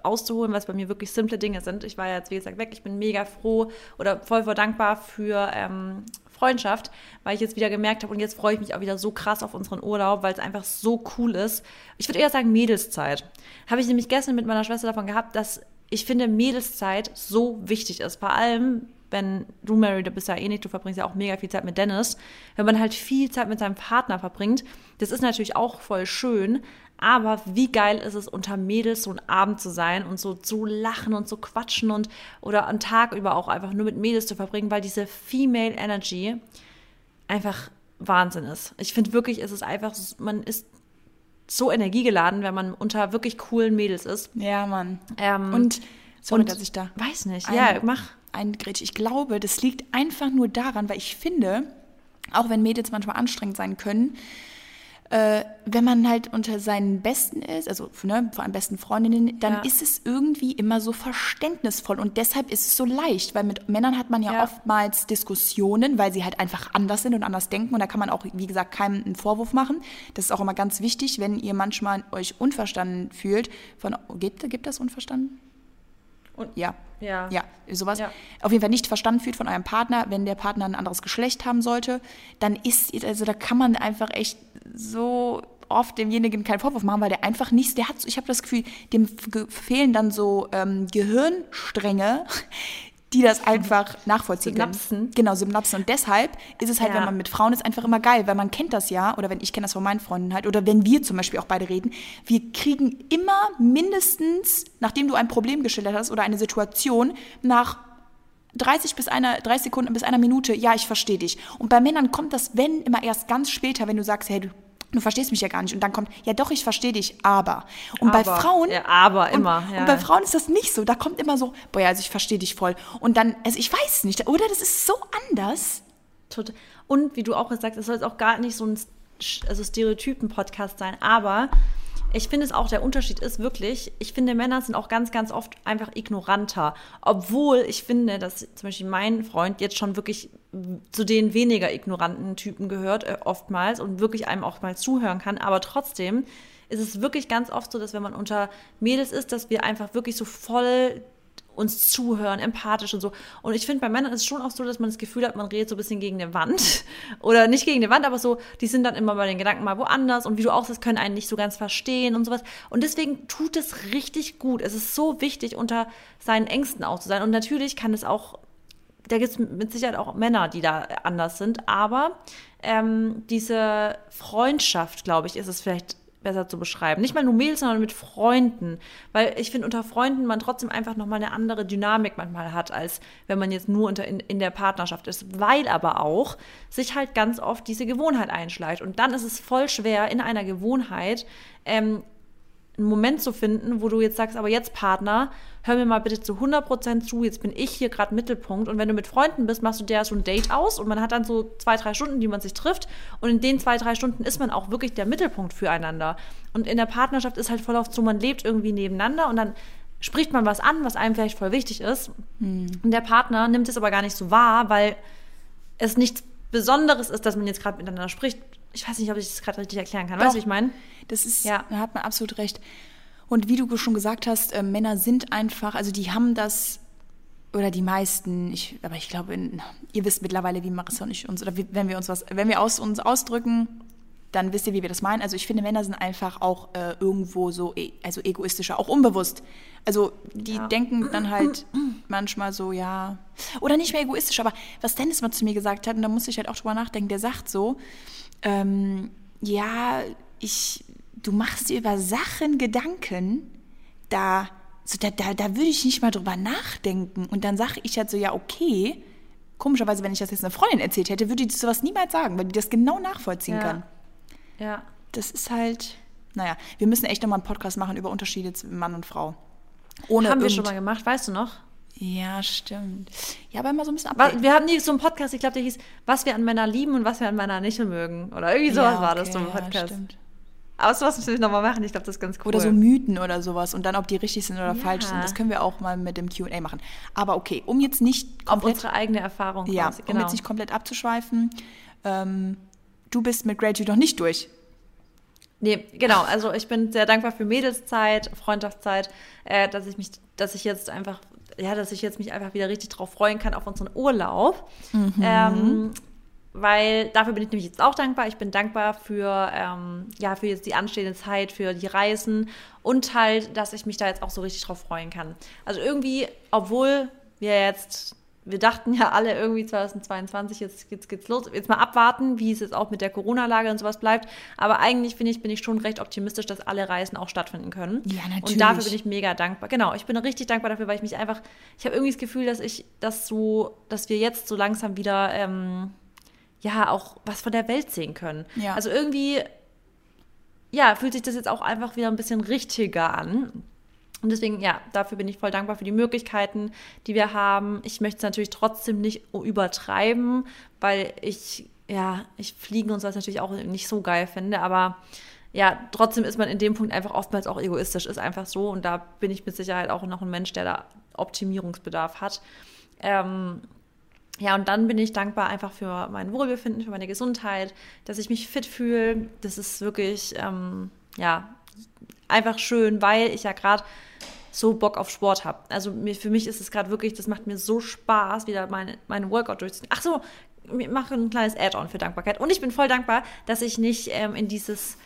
auszuholen, es bei mir wirklich simple Dinge sind. Ich war ja jetzt, wie gesagt, weg. Ich bin mega froh oder voll, voll dankbar für ähm, Freundschaft, weil ich jetzt wieder gemerkt habe und jetzt freue ich mich auch wieder so krass auf unseren Urlaub, weil es einfach so cool ist. Ich würde eher sagen Mädelszeit. Habe ich nämlich gestern mit meiner Schwester davon gehabt, dass ich finde Mädelszeit so wichtig ist. Vor allem, wenn du, Mary, du bist ja eh nicht, du verbringst ja auch mega viel Zeit mit Dennis. Wenn man halt viel Zeit mit seinem Partner verbringt, das ist natürlich auch voll schön, aber wie geil ist es, unter Mädels so einen Abend zu sein und so zu lachen und zu quatschen und oder einen Tag über auch einfach nur mit Mädels zu verbringen, weil diese Female Energy einfach Wahnsinn ist. Ich finde wirklich, ist es einfach, man ist so energiegeladen, wenn man unter wirklich coolen Mädels ist. Ja, Mann. Ähm, und sorry, und, dass ich da. Weiß nicht. ja, mach eingrätsche. Ich glaube, das liegt einfach nur daran, weil ich finde, auch wenn Mädels manchmal anstrengend sein können, äh, wenn man halt unter seinen Besten ist, also ne, vor allem besten Freundinnen, dann ja. ist es irgendwie immer so verständnisvoll und deshalb ist es so leicht, weil mit Männern hat man ja, ja, oftmals Diskussionen, weil sie halt einfach anders sind und anders denken und da kann man auch, wie gesagt, keinem einen Vorwurf machen. Das ist auch immer ganz wichtig, wenn ihr manchmal euch unverstanden fühlt. Von, gibt, gibt das unverstanden? Und ja. Ja. Ja, sowas. Ja. Auf jeden Fall nicht verstanden fühlt von eurem Partner, wenn der Partner ein anderes Geschlecht haben sollte, dann ist, also da kann man einfach echt so oft demjenigen keinen Vorwurf machen, weil der einfach nichts, der hat, ich habe das Gefühl, dem fehlen dann so ähm, Gehirnstränge, die das einfach nachvollziehen Synapsen. können. Genau, Synapsen. Und deshalb ist es halt, ja. wenn man mit Frauen ist, einfach immer geil, weil man kennt das ja, oder wenn ich kenne das von meinen Freunden halt, oder wenn wir zum Beispiel auch beide reden, wir kriegen immer mindestens, nachdem du ein Problem geschildert hast oder eine Situation, nach 30 bis einer, 30 Sekunden bis einer Minute, ja, ich verstehe dich. Und bei Männern kommt das, wenn, immer erst ganz später, wenn du sagst, hey, du du verstehst mich ja gar nicht. Und dann kommt, ja doch, ich verstehe dich, aber. Und aber, bei Frauen. Ja, aber immer. Und, ja. und bei Frauen ist das nicht so. Da kommt immer so, boah, ja, also ich verstehe dich voll. Und dann, also ich weiß nicht, oder? Das ist so anders. Und wie du auch gesagt hast, es soll jetzt auch gar nicht so ein also Stereotypen-Podcast sein, aber ich finde es auch, der Unterschied ist wirklich, ich finde, Männer sind auch ganz, ganz oft einfach ignoranter. Obwohl ich finde, dass zum Beispiel mein Freund jetzt schon wirklich zu den weniger ignoranten Typen gehört, äh, oftmals, und wirklich einem auch mal zuhören kann. Aber trotzdem ist es wirklich ganz oft so, dass wenn man unter Mädels ist, dass wir einfach wirklich so voll uns zuhören, empathisch und so. Und ich finde, bei Männern ist es schon auch so, dass man das Gefühl hat, man redet so ein bisschen gegen eine Wand. Oder nicht gegen eine Wand, aber so, die sind dann immer bei den Gedanken mal woanders. Und wie du auch sagst, können einen nicht so ganz verstehen und sowas. Und deswegen tut es richtig gut. Es ist so wichtig, unter seinen Ängsten auch zu sein. Und natürlich kann es auch da gibt es mit Sicherheit auch Männer, die da anders sind, aber ähm, diese Freundschaft, glaube ich, ist es vielleicht besser zu beschreiben. Nicht mal nur Mädels, sondern mit Freunden. Weil ich finde, unter Freunden man trotzdem einfach nochmal eine andere Dynamik manchmal hat, als wenn man jetzt nur unter, in, in der Partnerschaft ist. Weil aber auch sich halt ganz oft diese Gewohnheit einschleicht. Und dann ist es voll schwer, in einer Gewohnheit ähm, einen Moment zu finden, wo du jetzt sagst, aber jetzt Partner, hör mir mal bitte zu 100% zu, jetzt bin ich hier gerade Mittelpunkt. Und wenn du mit Freunden bist, machst du dir so ein Date aus und man hat dann so zwei, drei Stunden, die man sich trifft. Und in den zwei, drei Stunden ist man auch wirklich der Mittelpunkt füreinander. Und in der Partnerschaft ist halt voll oft so, man lebt irgendwie nebeneinander und dann spricht man was an, was einem vielleicht voll wichtig ist. Hm. Und der Partner nimmt es aber gar nicht so wahr, weil es nichts Besonderes ist, dass man jetzt gerade miteinander spricht. Ich weiß nicht, ob ich das gerade richtig erklären kann. Doch. Weißt du, wie ich meine? Das ist, ja. da hat man absolut recht. Und wie du schon gesagt hast, äh, Männer sind einfach, also die haben das, oder die meisten, ich, aber ich glaube, in, ihr wisst mittlerweile, wie Marissa und ich uns, oder wenn wir uns was, wenn wir aus, uns ausdrücken, dann wisst ihr, wie wir das meinen. Also ich finde, Männer sind einfach auch äh, irgendwo so, e also egoistischer, auch unbewusst. Also die ja. denken dann halt manchmal so, ja, oder nicht mehr egoistisch, aber was Dennis mal zu mir gesagt hat, und da muss ich halt auch drüber nachdenken, der sagt so, ähm, ja, ich, du machst dir über Sachen Gedanken, da, so, da, da, da würde ich nicht mal drüber nachdenken. Und dann sage ich halt so, ja, okay. Komischerweise, wenn ich das jetzt einer Freundin erzählt hätte, würde die sowas niemals sagen, weil die das genau nachvollziehen ja. kann. Ja. Das ist halt, naja, wir müssen echt nochmal einen Podcast machen über Unterschiede zwischen Mann und Frau. Ohne haben wir schon mal gemacht, weißt du noch? Ja, stimmt. Ja, aber immer so ein bisschen Update. Wir haben nie so einen Podcast, ich glaube, der hieß, was wir an Männern lieben und was wir an Männern nicht mögen. Oder irgendwie sowas ja, okay, war das so ein Podcast. Ja, stimmt. Aber sowas müssen wir nochmal machen. Ich glaube, das ist ganz cool. Oder so Mythen oder sowas. Und dann, ob die richtig sind oder ja. falsch sind. Das können wir auch mal mit dem QA machen. Aber okay, um jetzt nicht komplett. Auf unsere eigene Erfahrung. Ja, quasi. genau. um jetzt nicht komplett abzuschweifen. Ähm, du bist mit Graduate noch nicht durch. Nee, genau. Also ich bin sehr dankbar für Mädelszeit, Freundschaftszeit, äh, dass ich mich, dass ich jetzt einfach, ja, dass ich jetzt mich einfach wieder richtig drauf freuen kann auf unseren Urlaub. Mhm. Ähm, weil dafür bin ich nämlich jetzt auch dankbar. Ich bin dankbar für, ähm, ja, für jetzt die anstehende Zeit, für die Reisen und halt, dass ich mich da jetzt auch so richtig drauf freuen kann. Also irgendwie, obwohl wir jetzt, wir dachten ja alle irgendwie 2022, jetzt, jetzt geht's los, jetzt mal abwarten, wie es jetzt auch mit der Corona-Lage und sowas bleibt. Aber eigentlich finde ich, bin ich schon recht optimistisch, dass alle Reisen auch stattfinden können. Ja, natürlich. Und dafür bin ich mega dankbar. Genau, ich bin richtig dankbar dafür, weil ich mich einfach, ich habe irgendwie das Gefühl, dass ich das so, dass wir jetzt so langsam wieder, ähm, ja auch was von der Welt sehen können. Ja. Also irgendwie, ja, fühlt sich das jetzt auch einfach wieder ein bisschen richtiger an. Und deswegen, ja, dafür bin ich voll dankbar für die Möglichkeiten, die wir haben. Ich möchte es natürlich trotzdem nicht übertreiben, weil ich, ja, ich Fliegen und sowas natürlich auch nicht so geil finde, aber ja, trotzdem ist man in dem Punkt einfach oftmals auch egoistisch, ist einfach so. Und da bin ich mit Sicherheit auch noch ein Mensch, der da Optimierungsbedarf hat. Ähm, ja, und dann bin ich dankbar einfach für mein Wohlbefinden, für meine Gesundheit, dass ich mich fit fühle. Das ist wirklich, ähm, ja, einfach schön, weil ich ja gerade so Bock auf Sport habe. Also mir, für mich ist es gerade wirklich, das macht mir so Spaß, wieder meine, meine Workout durchzuziehen. Ach so, ich mache ein kleines Add-on für Dankbarkeit. Und ich bin voll dankbar, dass ich nicht ähm, in dieses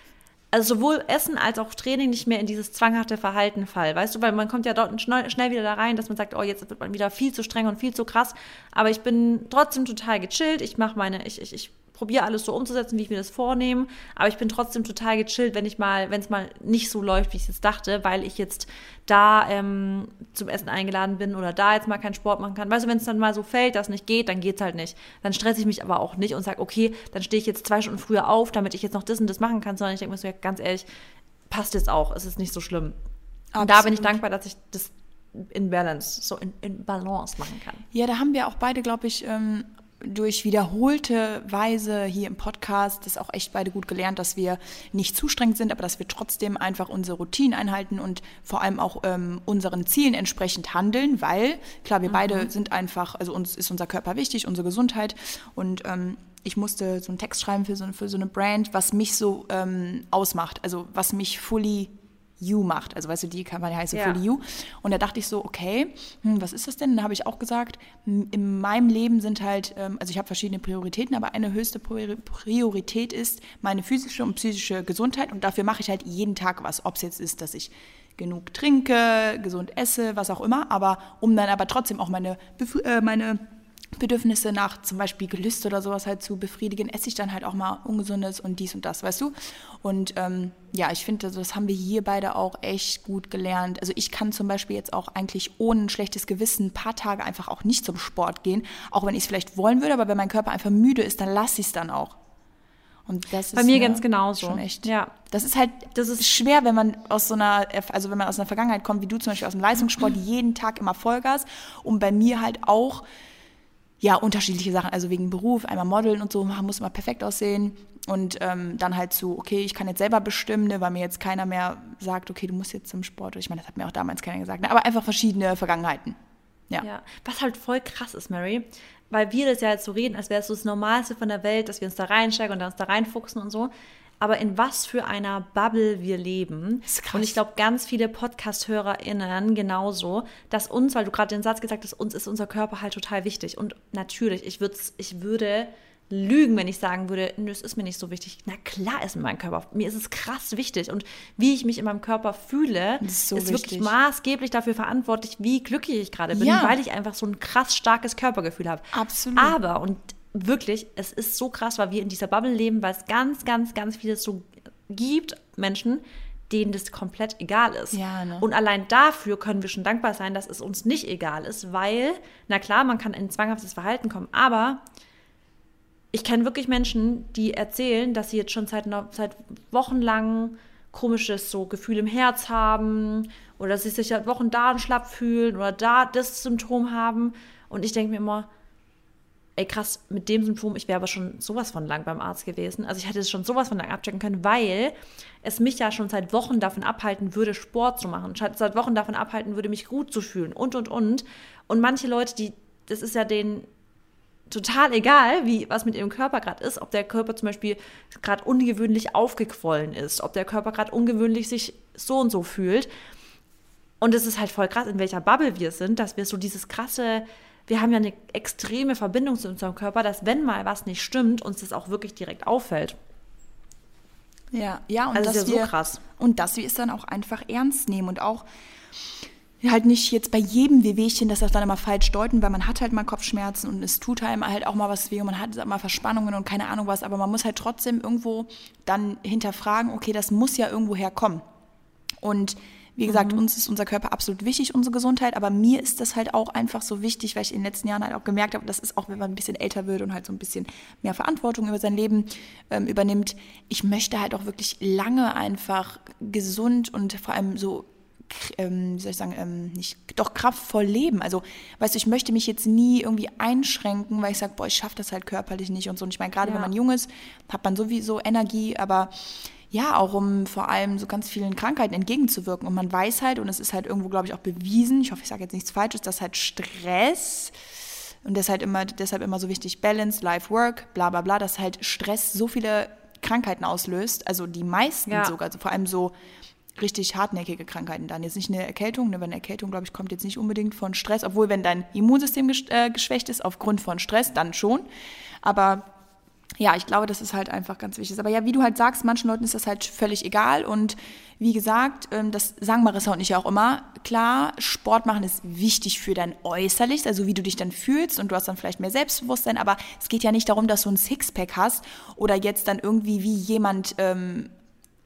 also sowohl Essen als auch Training nicht mehr in dieses zwanghafte Verhalten fall. Weißt du, weil man kommt ja dort schnell, wieder da rein, dass man sagt, oh, jetzt wird man wieder viel zu streng und viel zu krass. Aber ich bin trotzdem total gechillt. Ich mache meine, ich, ich, ich probiere alles so umzusetzen, wie ich mir das vornehme. Aber ich bin trotzdem total gechillt, wenn ich mal, wenn es mal nicht so läuft, wie ich es jetzt dachte, weil ich jetzt da ähm, zum Essen eingeladen bin oder da jetzt mal keinen Sport machen kann. Weißt du, wenn es dann mal so fällt, dass nicht geht, dann geht es halt nicht. Dann stresse ich mich aber auch nicht und sage, okay, dann stehe ich jetzt zwei Stunden früher auf, damit ich jetzt noch das und das machen kann, sondern ich denke mir so, ja, ganz ehrlich, passt jetzt auch, es ist nicht so schlimm. Absolut. Und da bin ich dankbar, dass ich das in Balance, so in, in Balance machen kann. Ja, da haben wir auch beide, glaube ich, ähm, durch wiederholte Weise hier im Podcast das auch echt beide gut gelernt, dass wir nicht zu streng sind, aber dass wir trotzdem einfach unsere Routinen einhalten und vor allem auch ähm, unseren Zielen entsprechend handeln, weil klar, wir mhm. beide sind einfach, also uns ist unser Körper wichtig, unsere Gesundheit und ähm, ich musste so einen Text schreiben für so, für so eine Brand, was mich so ähm, ausmacht, also was mich fully You macht. Also weißt du, die Kampagne heißt Ja. Fully You. Und da dachte ich so, okay, hm, was ist das denn? Da habe ich auch gesagt, in meinem Leben sind halt, ähm, also ich habe verschiedene Prioritäten, aber eine höchste Priori- Priorität ist meine physische und psychische Gesundheit und dafür mache ich halt jeden Tag was. Ob es jetzt ist, dass ich genug trinke, gesund esse, was auch immer, aber um dann aber trotzdem auch meine, äh, meine Bedürfnisse nach zum Beispiel Gelüste oder sowas halt zu befriedigen, esse ich dann halt auch mal Ungesundes und dies und das, weißt du? Und ähm, ja, ich finde, also das haben wir hier beide auch echt gut gelernt. Also ich kann zum Beispiel jetzt auch eigentlich ohne ein schlechtes Gewissen ein paar Tage einfach auch nicht zum Sport gehen, auch wenn ich es vielleicht wollen würde, aber wenn mein Körper einfach müde ist, dann lasse ich es dann auch. Und das Bei ist mir mir ganz genauso. Schon echt. Ja. Das ist halt, das ist schwer, wenn man aus so einer, also wenn man aus einer Vergangenheit kommt, wie du zum Beispiel aus dem Leistungssport, jeden Tag immer Vollgas. Und bei mir halt auch, ja, unterschiedliche Sachen, also wegen Beruf, einmal modeln und so, man muss immer perfekt aussehen. Und ähm, dann halt so, okay, ich kann jetzt selber bestimmen, ne, weil mir jetzt keiner mehr sagt, okay, du musst jetzt zum Sport. Ich meine, das hat mir auch damals keiner gesagt. Ne? Aber einfach verschiedene Vergangenheiten. Ja. Ja, was halt voll krass ist, Mary, weil wir das ja jetzt so reden, als wäre es so das Normalste von der Welt, dass wir uns da reinsteigen und uns da reinfuchsen und so. Aber in was für einer Bubble wir leben. ist krass. Und ich glaube, ganz viele Podcast-HörerInnen genauso, dass uns, weil du gerade den Satz gesagt hast, uns ist unser Körper halt total wichtig. Und natürlich, ich, würd's, ich würde lügen, wenn ich sagen würde, nö, es ist mir nicht so wichtig. Na klar ist mir mein Körper, mir ist es krass wichtig. Und wie ich mich in meinem Körper fühle, Das ist so wirklich wichtig. maßgeblich dafür verantwortlich, wie glücklich ich gerade bin, Ja. weil ich einfach so ein krass starkes Körpergefühl habe. Absolut. Aber, und wirklich, es ist so krass, weil wir in dieser Bubble leben, weil es ganz, ganz, ganz vieles so gibt, Menschen, denen das komplett egal ist. Ja, ne? Und allein dafür können wir schon dankbar sein, dass es uns nicht egal ist, weil, na klar, man kann in zwanghaftes Verhalten kommen, aber ich kenne wirklich Menschen, die erzählen, dass sie jetzt schon seit, seit Wochen lang komisches so Gefühl im Herz haben oder dass sie sich seit Wochen da schlapp fühlen oder da das Symptom haben. Und ich denke mir immer, ey krass, mit dem Symptom, ich wäre aber schon sowas von lang beim Arzt gewesen. Also ich hätte es schon sowas von lang abchecken können, weil es mich ja schon seit Wochen davon abhalten würde, Sport zu machen. Seit Wochen davon abhalten würde, mich gut zu fühlen und, und, und. Und manche Leute, die, das ist ja denen total egal, wie, was mit ihrem Körper gerade ist, ob der Körper zum Beispiel gerade ungewöhnlich aufgequollen ist, ob der Körper gerade ungewöhnlich sich so und so fühlt. Und es ist halt voll krass, in welcher Bubble wir sind, dass wir so dieses krasse, wir haben ja eine extreme Verbindung zu unserem Körper, dass wenn mal was nicht stimmt, uns das auch wirklich direkt auffällt. Ja, ja, und Also ist dass ja so wir, krass. Und dass wir es dann auch einfach ernst nehmen und auch halt nicht jetzt bei jedem Wehwehchen, dass das dann immer falsch deuten, weil man hat halt mal Kopfschmerzen und es tut einem halt auch mal was weh und man hat mal Verspannungen und keine Ahnung was, aber man muss halt trotzdem irgendwo dann hinterfragen, okay, das muss ja irgendwo herkommen. Und wie gesagt, uns ist unser Körper absolut wichtig, unsere Gesundheit, aber mir ist das halt auch einfach so wichtig, weil ich in den letzten Jahren halt auch gemerkt habe, das ist auch, wenn man ein bisschen älter wird und halt so ein bisschen mehr Verantwortung über sein Leben ähm, übernimmt. Ich möchte halt auch wirklich lange einfach gesund und vor allem so ähm, wie soll ich sagen, ähm, nicht, doch kraftvoll leben. Also, weißt du, ich möchte mich jetzt nie irgendwie einschränken, weil ich sage, boah, ich schaffe das halt körperlich nicht und so. Und ich meine, gerade Ja. wenn man jung ist, hat man sowieso Energie, aber ja, auch um vor allem so ganz vielen Krankheiten entgegenzuwirken. Und man weiß halt, und es ist halt irgendwo, glaube ich, auch bewiesen, ich hoffe, ich sage jetzt nichts Falsches, dass halt Stress und deshalb immer, deshalb immer so wichtig, Balance, Life, Work, bla bla bla, dass halt Stress so viele Krankheiten auslöst, also die meisten Ja. sogar, also vor allem so richtig hartnäckige Krankheiten dann. Jetzt nicht eine Erkältung, ne, weil eine Erkältung, glaube ich, kommt jetzt nicht unbedingt von Stress, obwohl wenn dein Immunsystem ges- äh, geschwächt ist aufgrund von Stress, dann schon. Aber ja, ich glaube, das ist halt einfach ganz wichtig. Aber ja, wie du halt sagst, manchen Leuten ist das halt völlig egal. Und wie gesagt, ähm, das sagen Marissa und ich ja auch immer, klar, Sport machen ist wichtig für dein Äußerliches, also wie du dich dann fühlst und du hast dann vielleicht mehr Selbstbewusstsein, aber es geht ja nicht darum, dass du ein Sixpack hast oder jetzt dann irgendwie wie jemand ähm,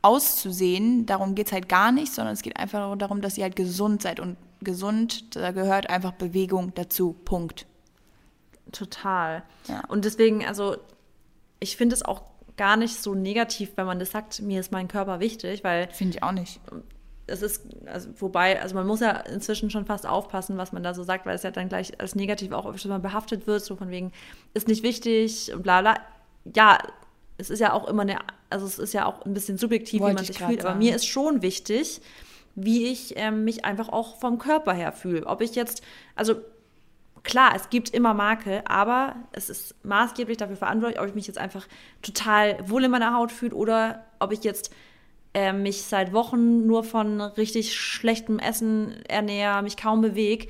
auszusehen. Darum geht es halt gar nicht, sondern es geht einfach darum, dass ihr halt gesund seid. Und gesund, da gehört einfach Bewegung dazu. Punkt. Total. Ja. Und deswegen, also, ich finde es auch gar nicht so negativ, wenn man das sagt, mir ist mein Körper wichtig, weil Finde ich auch nicht. es ist, also wobei, also man muss ja inzwischen schon fast aufpassen, was man da so sagt, weil es ja dann gleich als negativ auch öfters mal behaftet wird, so von wegen, ist nicht wichtig und bla bla. Ja, es ist ja auch immer eine, also es ist ja auch ein bisschen subjektiv, Wollte wie man ich sich fühlt, aber sagen. mir ist schon wichtig, wie ich ähm, mich einfach auch vom Körper her fühle. Ob ich jetzt, also klar, es gibt immer Makel, aber es ist maßgeblich dafür verantwortlich, ob ich mich jetzt einfach total wohl in meiner Haut fühle oder ob ich jetzt äh, mich seit Wochen nur von richtig schlechtem Essen ernähre, mich kaum bewege,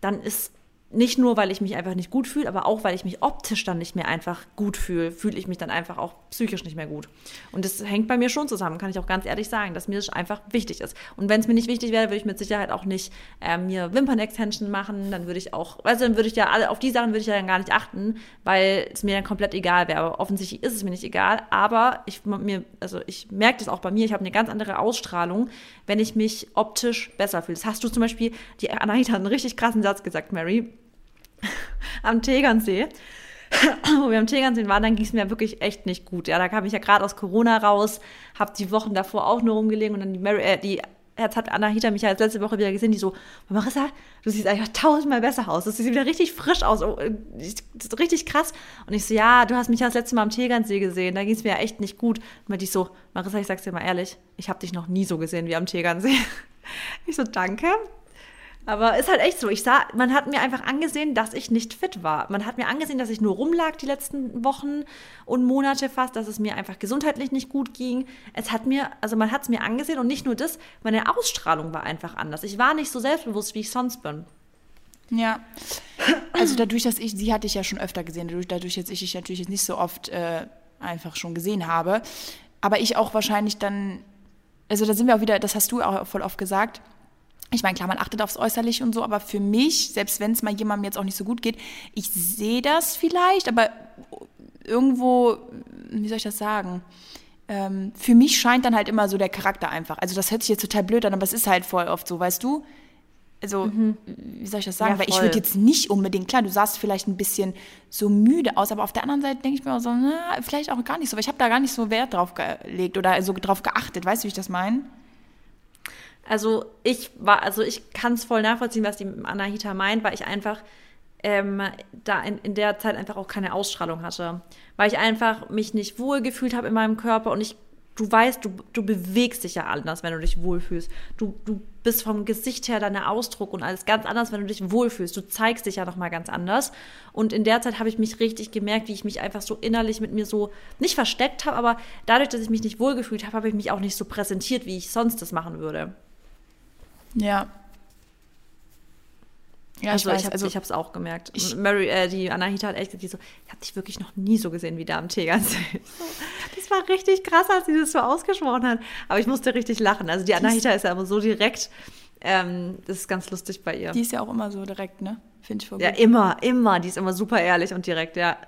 dann ist nicht nur, weil ich mich einfach nicht gut fühle, aber auch, weil ich mich optisch dann nicht mehr einfach gut fühle, fühle ich mich dann einfach auch psychisch nicht mehr gut. Und das hängt bei mir schon zusammen, kann ich auch ganz ehrlich sagen, dass mir das einfach wichtig ist. Und wenn es mir nicht wichtig wäre, würde ich mit Sicherheit auch nicht äh, mir Wimpern-Extension machen, dann würde ich auch, du, dann würde ich ja alle, auf die Sachen würde ich ja dann gar nicht achten, weil es mir dann komplett egal wäre. Aber offensichtlich ist es mir nicht egal, aber ich, also ich merke das auch bei mir, ich habe eine ganz andere Ausstrahlung, wenn ich mich optisch besser fühle. Das hast du zum Beispiel, die Anahita hat einen richtig krassen Satz gesagt, Mary am Tegernsee. wo wir am Tegernsee waren, dann ging es mir wirklich echt nicht gut. Ja, da kam ich ja gerade aus Corona raus, habe die Wochen davor auch nur rumgelegen und dann die Mary, äh, die jetzt hat Anahita mich ja als letzte Woche wieder gesehen, die so, Marissa, du siehst einfach tausendmal besser aus. Du siehst wieder richtig frisch aus. Oh, ist richtig krass. Und ich so, ja, du hast mich ja das letzte Mal am Tegernsee gesehen. Da ging es mir ja echt nicht gut. Und die so, Marissa, ich sag's dir mal ehrlich, ich habe dich noch nie so gesehen wie am Tegernsee. Ich so, danke. Aber ist halt echt so. Ich sah, man hat mir einfach angesehen, dass ich nicht fit war. Man hat mir angesehen, dass ich nur rumlag die letzten Wochen und Monate fast, dass es mir einfach gesundheitlich nicht gut ging. Es hat mir, also man hat es mir angesehen und nicht nur das, meine Ausstrahlung war einfach anders. Ich war nicht so selbstbewusst, wie ich sonst bin. Ja. Also dadurch, dass ich, sie hatte ich ja schon öfter gesehen, dadurch, dadurch dass ich dich natürlich jetzt nicht so oft äh, einfach schon gesehen habe. Aber ich auch wahrscheinlich dann, also da sind wir auch wieder, das hast du auch voll oft gesagt, ich meine, klar, man achtet aufs Äußerliche und so, aber für mich, selbst wenn es mal jemandem jetzt auch nicht so gut geht, ich sehe das vielleicht, aber irgendwo, wie soll ich das sagen? Ähm, für mich scheint dann halt immer so der Charakter einfach. Also das hört sich jetzt total blöd an, aber es ist halt voll oft so, weißt du? Also, mhm. wie soll ich das sagen? Ja, Weil ich würde jetzt nicht unbedingt, klar, du sahst vielleicht ein bisschen so müde aus, aber auf der anderen Seite denke ich mir auch so, na, vielleicht auch gar nicht so, weil ich habe da gar nicht so Wert drauf gelegt oder so drauf geachtet. Weißt du, wie ich das meine? Also ich war, also ich kann es voll nachvollziehen, was die Anahita meint, weil ich einfach ähm, da in, in der Zeit einfach auch keine Ausstrahlung hatte. Weil ich einfach mich nicht wohl gefühlt habe in meinem Körper und ich, du weißt, du, du bewegst dich ja anders, wenn du dich wohlfühlst. Du, du bist vom Gesicht her deine Ausdruck und alles ganz anders, wenn du dich wohlfühlst. Du zeigst dich ja nochmal ganz anders. Und in der Zeit habe ich mich richtig gemerkt, wie ich mich einfach so innerlich mit mir so nicht versteckt habe, aber dadurch, dass ich mich nicht wohlgefühlt habe, habe ich mich auch nicht so präsentiert, wie ich sonst das machen würde. Ja. Ja, also ich, also ich habe es auch gemerkt. Ich, Mary, äh, die Anahita hat echt gesagt, so, ich habe dich wirklich noch nie so gesehen wie da am Tegernsee. das war richtig krass, als sie das so ausgesprochen hat. Aber ich musste richtig lachen. Also die Anahita ist ja immer so direkt. Ähm, das ist ganz lustig bei ihr. Die ist ja auch immer so direkt, ne? Finde ich voll Ja, immer, immer. Die ist immer super ehrlich und direkt, ja.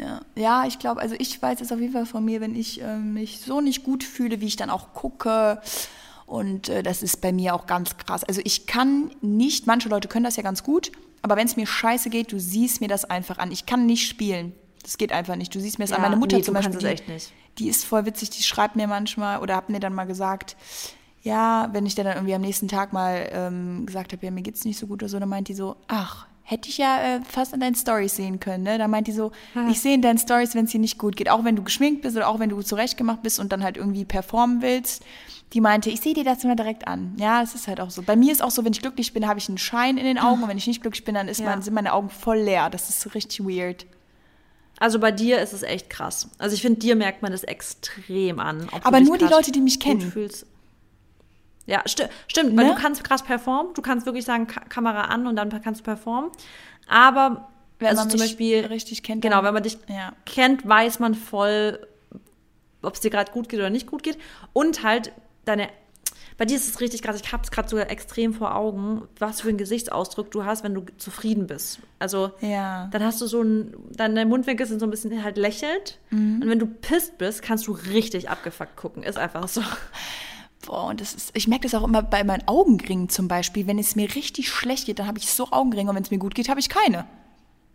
Ja, ja ich glaube, also ich weiß es auf jeden Fall von mir, wenn ich äh, mich so nicht gut fühle, wie ich dann auch gucke, und äh, das ist bei mir auch ganz krass. Also ich kann nicht, manche Leute können das ja ganz gut, aber wenn es mir scheiße geht, du siehst mir das einfach an. Ich kann nicht spielen. Das geht einfach nicht. Du siehst mir das ja, an. Meine Mutter nee, zum Beispiel, die, die, ist voll witzig, die schreibt mir manchmal oder hat mir dann mal gesagt, ja, wenn ich dann irgendwie am nächsten Tag mal ähm, gesagt habe, ja, mir geht's nicht so gut oder so, dann meint die so, ach, hätte ich ja äh, fast in deinen Stories sehen können. Ne? Da meint die so, hm. ich sehe in deinen Stories, wenn es dir nicht gut geht, auch wenn du geschminkt bist oder auch wenn du zurechtgemacht bist und dann halt irgendwie performen willst die meinte, ich sehe dir das immer direkt an. Ja, es ist halt auch so. Bei mir ist auch so, wenn ich glücklich bin, habe ich einen Schein in den Augen und wenn ich nicht glücklich bin, dann ist ja. mein, sind meine Augen voll leer. Das ist richtig weird. Also bei dir ist es echt krass. Also ich finde, dir merkt man das extrem an. Aber nur die Leute, die mich kennen. Fühlst. Ja, sti stimmt, ne? weil du kannst krass performen. Du kannst wirklich sagen, Ka Kamera an und dann kannst du performen. Aber wenn also man zum Beispiel richtig kennt, genau, wenn man dich ja. kennt, weiß man voll, ob es dir gerade gut geht oder nicht gut geht. Und halt, deine bei dir ist es richtig krass. Ich habe es gerade sogar extrem vor Augen, was für einen Gesichtsausdruck du hast, wenn du zufrieden bist. Also ja. dann hast du so ein, deine Mundwinkel sind so ein bisschen halt lächelt. Mhm. Und wenn du pisst bist, kannst du richtig abgefuckt gucken. Ist einfach so. Boah, und das ist, ich merke das auch immer bei meinen Augenringen zum Beispiel. Wenn es mir richtig schlecht geht, dann habe ich so Augenringe und wenn es mir gut geht, habe ich keine.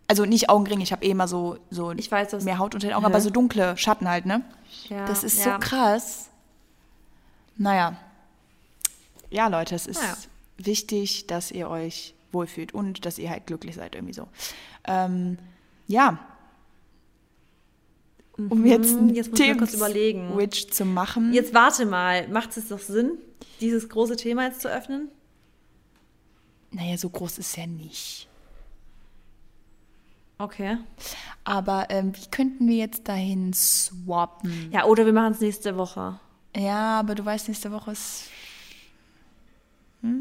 Also nicht Augenringe, ich habe eh immer so, so ich weiß, mehr Haut unter den Augen, Hä? aber so dunkle Schatten halt, ne? Ja, das ist ja. so krass. Naja. Ja, Leute, es ist naja. wichtig, dass ihr euch wohlfühlt und dass ihr halt glücklich seid, irgendwie so. Ähm, ja. Um mhm. jetzt, jetzt muss ich kurz überlegen. Switch zu machen. Jetzt warte mal, macht es doch Sinn, dieses große Thema jetzt zu öffnen? Naja, so groß ist ja nicht. Okay. Aber ähm, wie könnten wir jetzt dahin swappen? Ja, oder wir machen es nächste Woche. Ja, aber du weißt, nächste Woche ist.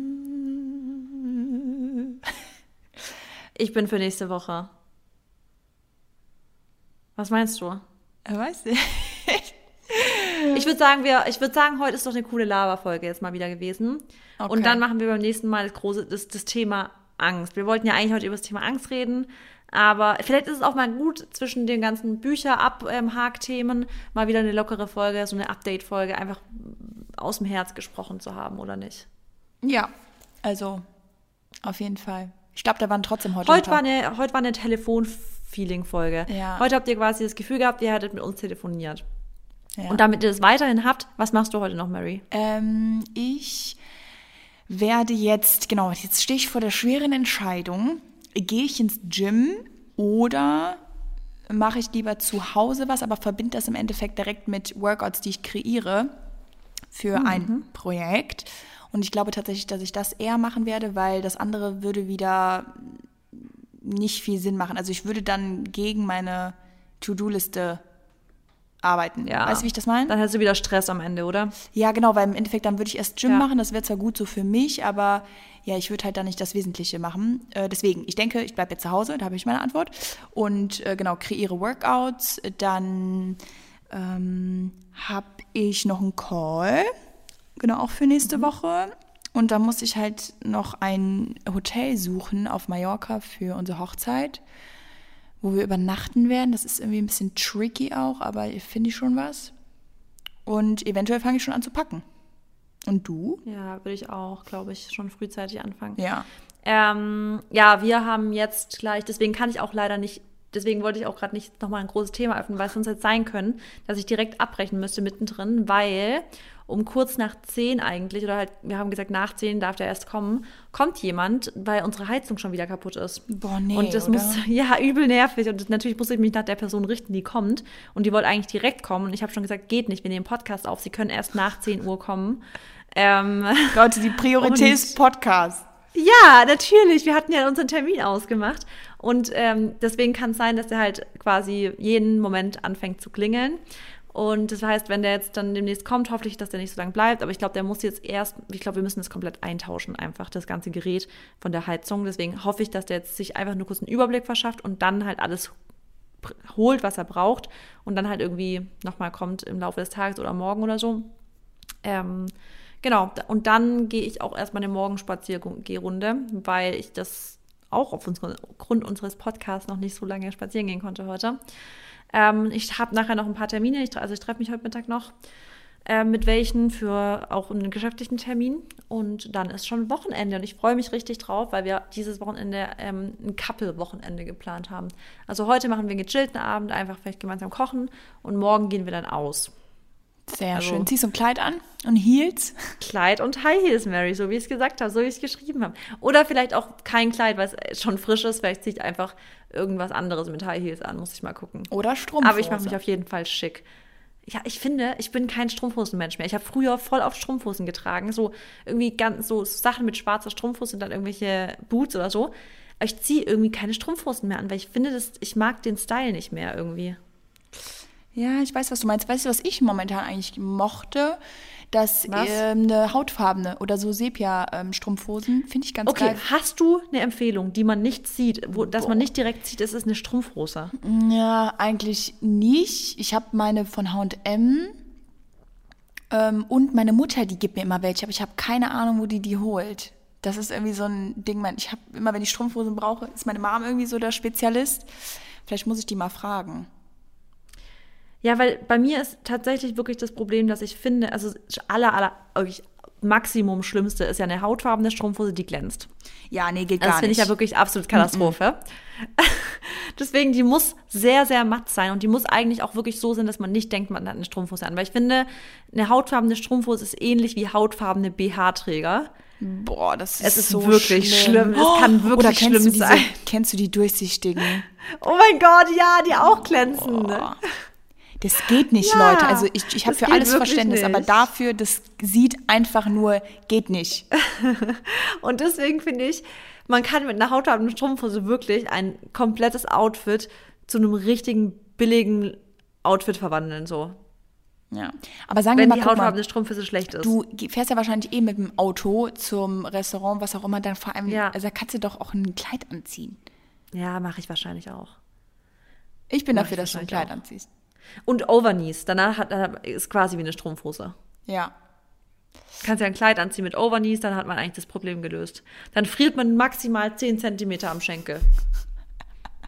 Ich bin für nächste Woche. Was meinst du? Weiß nicht. Ich würde sagen, wir, ich würde sagen, heute ist doch eine coole Lava-Folge jetzt mal wieder gewesen. Okay. Und dann machen wir beim nächsten Mal das große, das, das Thema Angst. Wir wollten ja eigentlich heute über das Thema Angst reden, aber vielleicht ist es auch mal gut, zwischen den ganzen Bücher-Abhak-Themen mal wieder eine lockere Folge, so eine Update-Folge, einfach aus dem Herz gesprochen zu haben, oder nicht? Ja, also auf jeden Fall. Ich glaube, da waren trotzdem heute. Heute ein war eine, heute war eine Telefon-Feeling-Folge. Ja. Heute habt ihr quasi das Gefühl gehabt, ihr hättet mit uns telefoniert. ja. Und damit ihr das weiterhin habt, was machst du heute noch, Mary? Ähm, ich werde jetzt, genau, jetzt stehe ich vor der schweren Entscheidung. Gehe ich ins Gym oder mache ich lieber zu Hause was, aber verbinde das im Endeffekt direkt mit Workouts, die ich kreiere für ein Projekt. Und ich glaube tatsächlich, dass ich das eher machen werde, weil das andere würde wieder nicht viel Sinn machen. Also ich würde dann gegen meine To-Do-Liste arbeiten. Ja. Weißt du, wie ich das meine? Dann hast du wieder Stress am Ende, oder? Ja, genau, weil im Endeffekt dann würde ich erst Gym Ja. machen. Das wäre zwar gut so für mich, aber ja, ich würde halt dann nicht das Wesentliche machen. Äh, deswegen, ich denke, ich bleibe jetzt zu Hause, da habe ich meine Antwort. Und äh, genau, kreiere Workouts. Dann ähm, habe ich noch einen Call, genau, auch für nächste Woche. Und da muss ich halt noch ein Hotel suchen auf Mallorca für unsere Hochzeit, wo wir übernachten werden. Das ist irgendwie ein bisschen tricky auch, aber finde ich schon was. Und eventuell fange ich schon an zu packen. Und du? Ja, würde ich auch, glaube ich, schon frühzeitig anfangen. Ja. Ähm, ja, wir haben jetzt gleich, deswegen kann ich auch leider nicht, deswegen wollte ich auch gerade nicht nochmal ein großes Thema öffnen, weil es sonst jetzt sein können, dass ich direkt abbrechen müsste mittendrin, weil um kurz nach zehn eigentlich, oder halt, wir haben gesagt, nach zehn darf der erst kommen, kommt jemand, weil unsere Heizung schon wieder kaputt ist. Boah, nee, Und das oder? muss, ja, übel nervig. Und natürlich muss ich mich nach der Person richten, die kommt. Und die wollte eigentlich direkt kommen. Und ich habe schon gesagt, geht nicht, wir nehmen Podcast auf. Sie können erst nach 10 Uhr kommen. Ähm, Leute, die Priorität ist Podcast. ja, natürlich. Wir hatten ja unseren Termin ausgemacht. Und ähm, deswegen kann es sein, dass der halt quasi jeden Moment anfängt zu klingeln. Und das heißt, wenn der jetzt dann demnächst kommt, hoffe ich, dass der nicht so lange bleibt. Aber ich glaube, der muss jetzt erst, ich glaube, wir müssen das komplett eintauschen, einfach das ganze Gerät von der Heizung. Deswegen hoffe ich, dass der jetzt sich einfach nur kurz einen Überblick verschafft und dann halt alles holt, was er braucht. Und dann halt irgendwie nochmal kommt im Laufe des Tages oder morgen oder so. Ähm, genau, und dann gehe ich auch erstmal eine Morgenspazierrunde, weil ich das auch aufgrund unseres Podcasts noch nicht so lange spazieren gehen konnte heute. Ähm, ich habe nachher noch ein paar Termine, ich, also ich treffe mich heute Mittag noch äh, mit welchen für auch einen geschäftlichen Termin. Und dann ist schon Wochenende und ich freue mich richtig drauf, weil wir dieses Wochenende ähm, ein Couple-Wochenende geplant haben. Also heute machen wir einen gechillten Abend, einfach vielleicht gemeinsam kochen und morgen gehen wir dann aus. Sehr Also- schön. Ziehst du ein Kleid an und Heels? Kleid und High Heels, Mary, so wie ich es gesagt habe, so wie ich es geschrieben habe. Oder vielleicht auch kein Kleid, weil es schon frisch ist. Vielleicht ziehe ich einfach irgendwas anderes mit High Heels an, muss ich mal gucken. Oder Strumpfhose? Aber ich mache mich auf jeden Fall schick. Ja, ich finde, ich bin kein Strumpfhosenmensch mehr. Ich habe früher voll auf Strumpfhosen getragen. So irgendwie ganz so Sachen mit schwarzer Strumpfhose und dann irgendwelche Boots oder so. Aber ich ziehe irgendwie keine Strumpfhosen mehr an, weil ich finde, das, ich mag den Style nicht mehr irgendwie. Ja, ich weiß, was du meinst. Weißt du, was ich momentan eigentlich mochte? Das ähm, eine hautfarbene oder so Sepia-Strumpfhosen. Finde ich ganz Okay, geil. hast du eine Empfehlung, die man nicht sieht, wo, dass man nicht direkt sieht, es ist eine Strumpfhose? Ja, eigentlich nicht. Ich habe meine von H&M ähm, und meine Mutter, die gibt mir immer welche, aber ich habe keine Ahnung, wo die die holt. Das ist irgendwie so ein Ding. mein- Ich habe immer, wenn ich Strumpfhosen brauche, ist meine Mom irgendwie so der Spezialist. Vielleicht muss ich die mal fragen. Ja, weil bei mir ist tatsächlich wirklich das Problem, dass ich finde, also aller, aller, wirklich Maximum Schlimmste ist ja eine hautfarbene Strumpfhose, die glänzt. Ja, nee, geht gar das finde ich nicht. ja wirklich absolut Katastrophe. Deswegen, die muss sehr, sehr matt sein und die muss eigentlich auch wirklich so sein, dass man nicht denkt, man hat eine Strumpfhose an. Weil ich finde, eine hautfarbene Strumpfhose ist ähnlich wie hautfarbene BH-Träger. Boah, das ist, Es ist so wirklich schlimm. Es kann wirklich Oder kennst schlimm du diese, sein. Kennst du die durchsichtigen? Oh mein Gott, ja, die auch glänzen. Boah. Das geht nicht, Ja, Leute. Also ich, ich habe für alles Verständnis, aber nicht. dafür, das sieht einfach nur, geht nicht. Und deswegen finde ich, man kann mit einer hautfarbenen Strumpfhose wirklich ein komplettes Outfit zu einem richtigen billigen Outfit verwandeln, so. Ja. Aber sagen wenn wir mal, die Hautfarbe des Strumpfes schlecht ist. du fährst ja wahrscheinlich eh mit dem Auto zum Restaurant, was auch immer, dann vor allem, Ja. also da kannst du doch auch ein Kleid anziehen. ja, mache ich wahrscheinlich auch. Ich bin Mach dafür, ich dass du ein Kleid auch. anziehst. Und Overknees. Danach hat, dann ist quasi wie eine Strumpfhose. Ja. Kannst ja ein Kleid anziehen mit Overknees, dann hat man eigentlich das Problem gelöst. Dann friert man maximal 10 Zentimeter am Schenkel.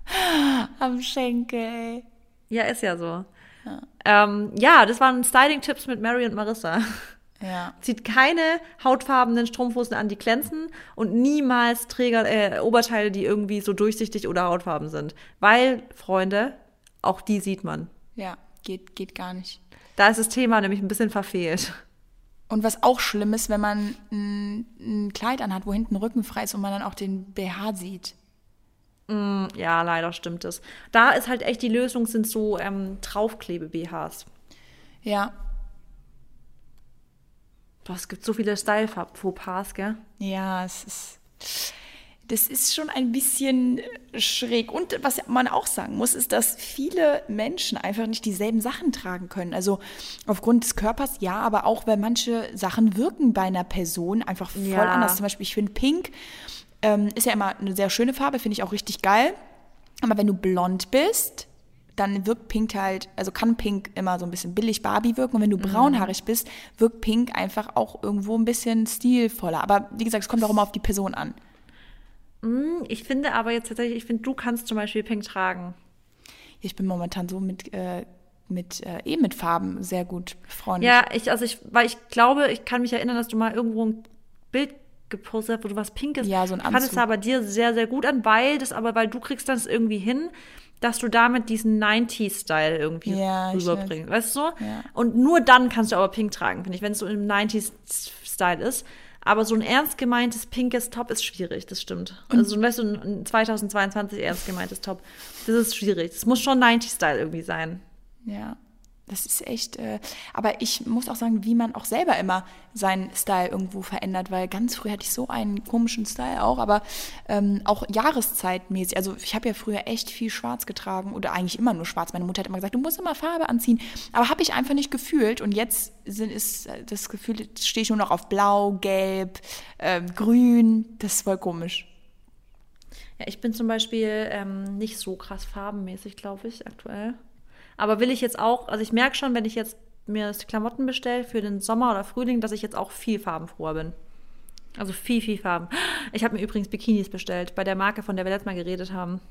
Am Schenkel. Ja, ist ja so. Ja, ähm, ja das waren Styling-Tipps mit Mary und Marissa. Ja. Zieht keine hautfarbenen Strumpfhosen an, die glänzen und niemals Träger, äh, Oberteile, die irgendwie so durchsichtig oder hautfarben sind. Weil, Freunde, auch die sieht man. Ja, geht, geht gar nicht. Da ist das Thema nämlich ein bisschen verfehlt. Und was auch schlimm ist, wenn man ein, ein Kleid anhat, wo hinten Rücken frei ist und man dann auch den BH sieht. Ja, leider stimmt es. Da ist halt echt die Lösung, sind so ähm, Draufklebe-BHs. Ja, Boah, es gibt so viele Style-Fauxpas, gell? ja, es ist. Das ist schon ein bisschen schräg. Und was man auch sagen muss, ist, dass viele Menschen einfach nicht dieselben Sachen tragen können. Also aufgrund des Körpers, ja, aber auch, weil manche Sachen wirken bei einer Person einfach voll Ja. anders. Zum Beispiel, ich finde Pink ähm, ist ja immer eine sehr schöne Farbe, finde ich auch richtig geil. Aber wenn du blond bist, dann wirkt Pink halt, also kann Pink immer so ein bisschen billig Barbie wirken. Und wenn du braunhaarig bist, wirkt Pink einfach auch irgendwo ein bisschen stilvoller. Aber wie gesagt, es kommt auch immer auf die Person an. Hm, Ich finde aber jetzt tatsächlich, ich finde, du kannst zum Beispiel Pink tragen. Ich bin momentan so mit, äh, mit äh, eh mit Farben sehr gut befreundet. Ja, ich, also ich, weil ich glaube, ich kann mich erinnern, dass du mal irgendwo ein Bild gepostet hast, wo du was Pinkes. Ja, so ein Ich fand es Anzug. aber dir sehr, sehr gut an, weil das aber, weil du kriegst das irgendwie hin, dass du damit diesen 90s-Style irgendwie Ja, rüberbringst. Weißt du? Ja. Und nur dann kannst du aber Pink tragen, finde ich, wenn es so im 90s-Style ist. Aber so ein ernst gemeintes pinkes Top ist schwierig, das stimmt. also so ein, weißt du, ein 2022 ernst gemeintes Top, das ist schwierig. Das muss schon 90s-Style irgendwie sein. Ja, das ist echt. Äh, aber ich muss auch sagen, wie man auch selber immer seinen Style irgendwo verändert, weil ganz früh hatte ich so einen komischen Style auch, aber ähm, auch jahreszeitmäßig. Also ich habe ja früher echt viel Schwarz getragen oder eigentlich immer nur Schwarz. Meine Mutter hat immer gesagt, du musst immer Farbe anziehen, aber habe ich einfach nicht gefühlt. Und jetzt sind, ist äh, das Gefühl, stehe ich nur noch auf Blau, Gelb, ähm, Grün. Das ist voll komisch. Ja, ich bin zum Beispiel ähm, nicht so krass farbenmäßig, glaube ich, aktuell. Aber will ich jetzt auch, also ich merke schon, wenn ich jetzt mir Klamotten bestelle für den Sommer oder Frühling, dass ich jetzt auch viel farbenfroher bin. Also viel, viel Farben. Ich habe mir übrigens Bikinis bestellt, bei der Marke, von der wir letztes Mal geredet haben.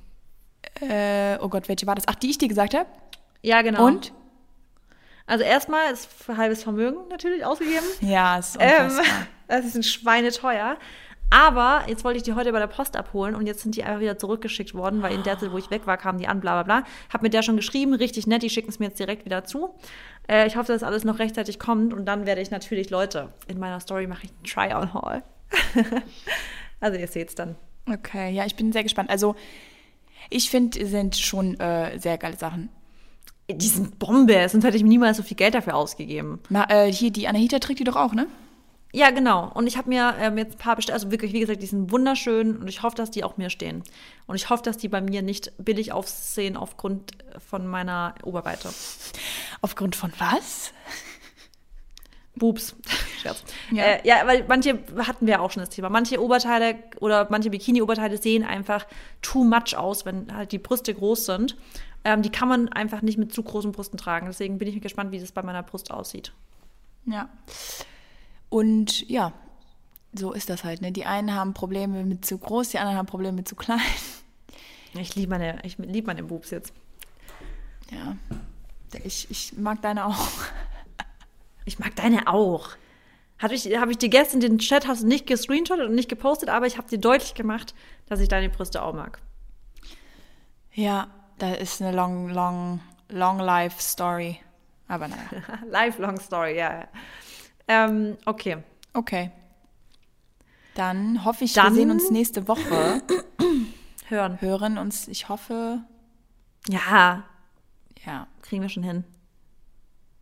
Äh, oh Gott, welche war das? Ach, die ich dir gesagt habe? Ja, genau. Und? Also erstmal ist halbes Vermögen natürlich ausgegeben. Ja, ist Ähm, unfassbar. das ist ein schweineteuer. Aber jetzt wollte ich die heute bei der Post abholen und jetzt sind die einfach wieder zurückgeschickt worden, weil in der Zeit, wo ich weg war, kamen die an, bla bla bla. Hab mit der schon geschrieben, richtig nett, die schicken es mir jetzt direkt wieder zu. Äh, ich hoffe, dass alles noch rechtzeitig kommt und dann werde ich natürlich, Leute, in meiner Story mache ich einen Try-on-Haul. also ihr seht es dann. Okay, ja, ich bin sehr gespannt. Also, ich finde, sind schon äh, sehr geile Sachen. Die sind Bombe, sonst hätte ich mir niemals so viel Geld dafür ausgegeben. Ma, äh, hier, die Anahita trägt die doch auch, ne? Ja, genau. Und ich habe mir ähm, jetzt ein paar bestellt. Also wirklich, wie gesagt, die sind wunderschön und ich hoffe, dass die auch mir stehen. Und ich hoffe, dass die bei mir nicht billig aussehen aufgrund von meiner Oberweite. Aufgrund von was? Boobs. Ja. Äh, ja, weil manche hatten wir auch schon das Thema. Manche Oberteile oder manche Bikini-Oberteile sehen einfach too much aus, wenn halt die Brüste groß sind. Ähm, die kann man einfach nicht mit zu großen Brüsten tragen. Deswegen bin ich gespannt, wie das bei meiner Brust aussieht. Ja. Und ja, so ist das halt, ne? Die einen haben Probleme mit zu groß, die anderen haben Probleme mit zu klein. Ich liebe meine, ich lieb meine Boobs jetzt. Ja. Ich, ich mag deine auch. Ich mag deine auch. Habe ich, hab ich dir gestern den Chat, hast du nicht gescreenshottet und nicht gepostet, aber ich habe dir deutlich gemacht, dass ich deine Brüste auch mag. Ja, da ist eine long, long, long life story. Aber naja. Lifelong Story, ja. ja. Ähm, okay. Okay. Dann hoffe ich, Dann- wir sehen uns nächste Woche. Hören. Hören uns, ich hoffe, Ja, ja. kriegen wir schon hin.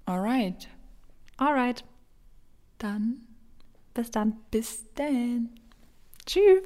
Alright. Alright. Dann Bis dann. bis dann. Tschüss.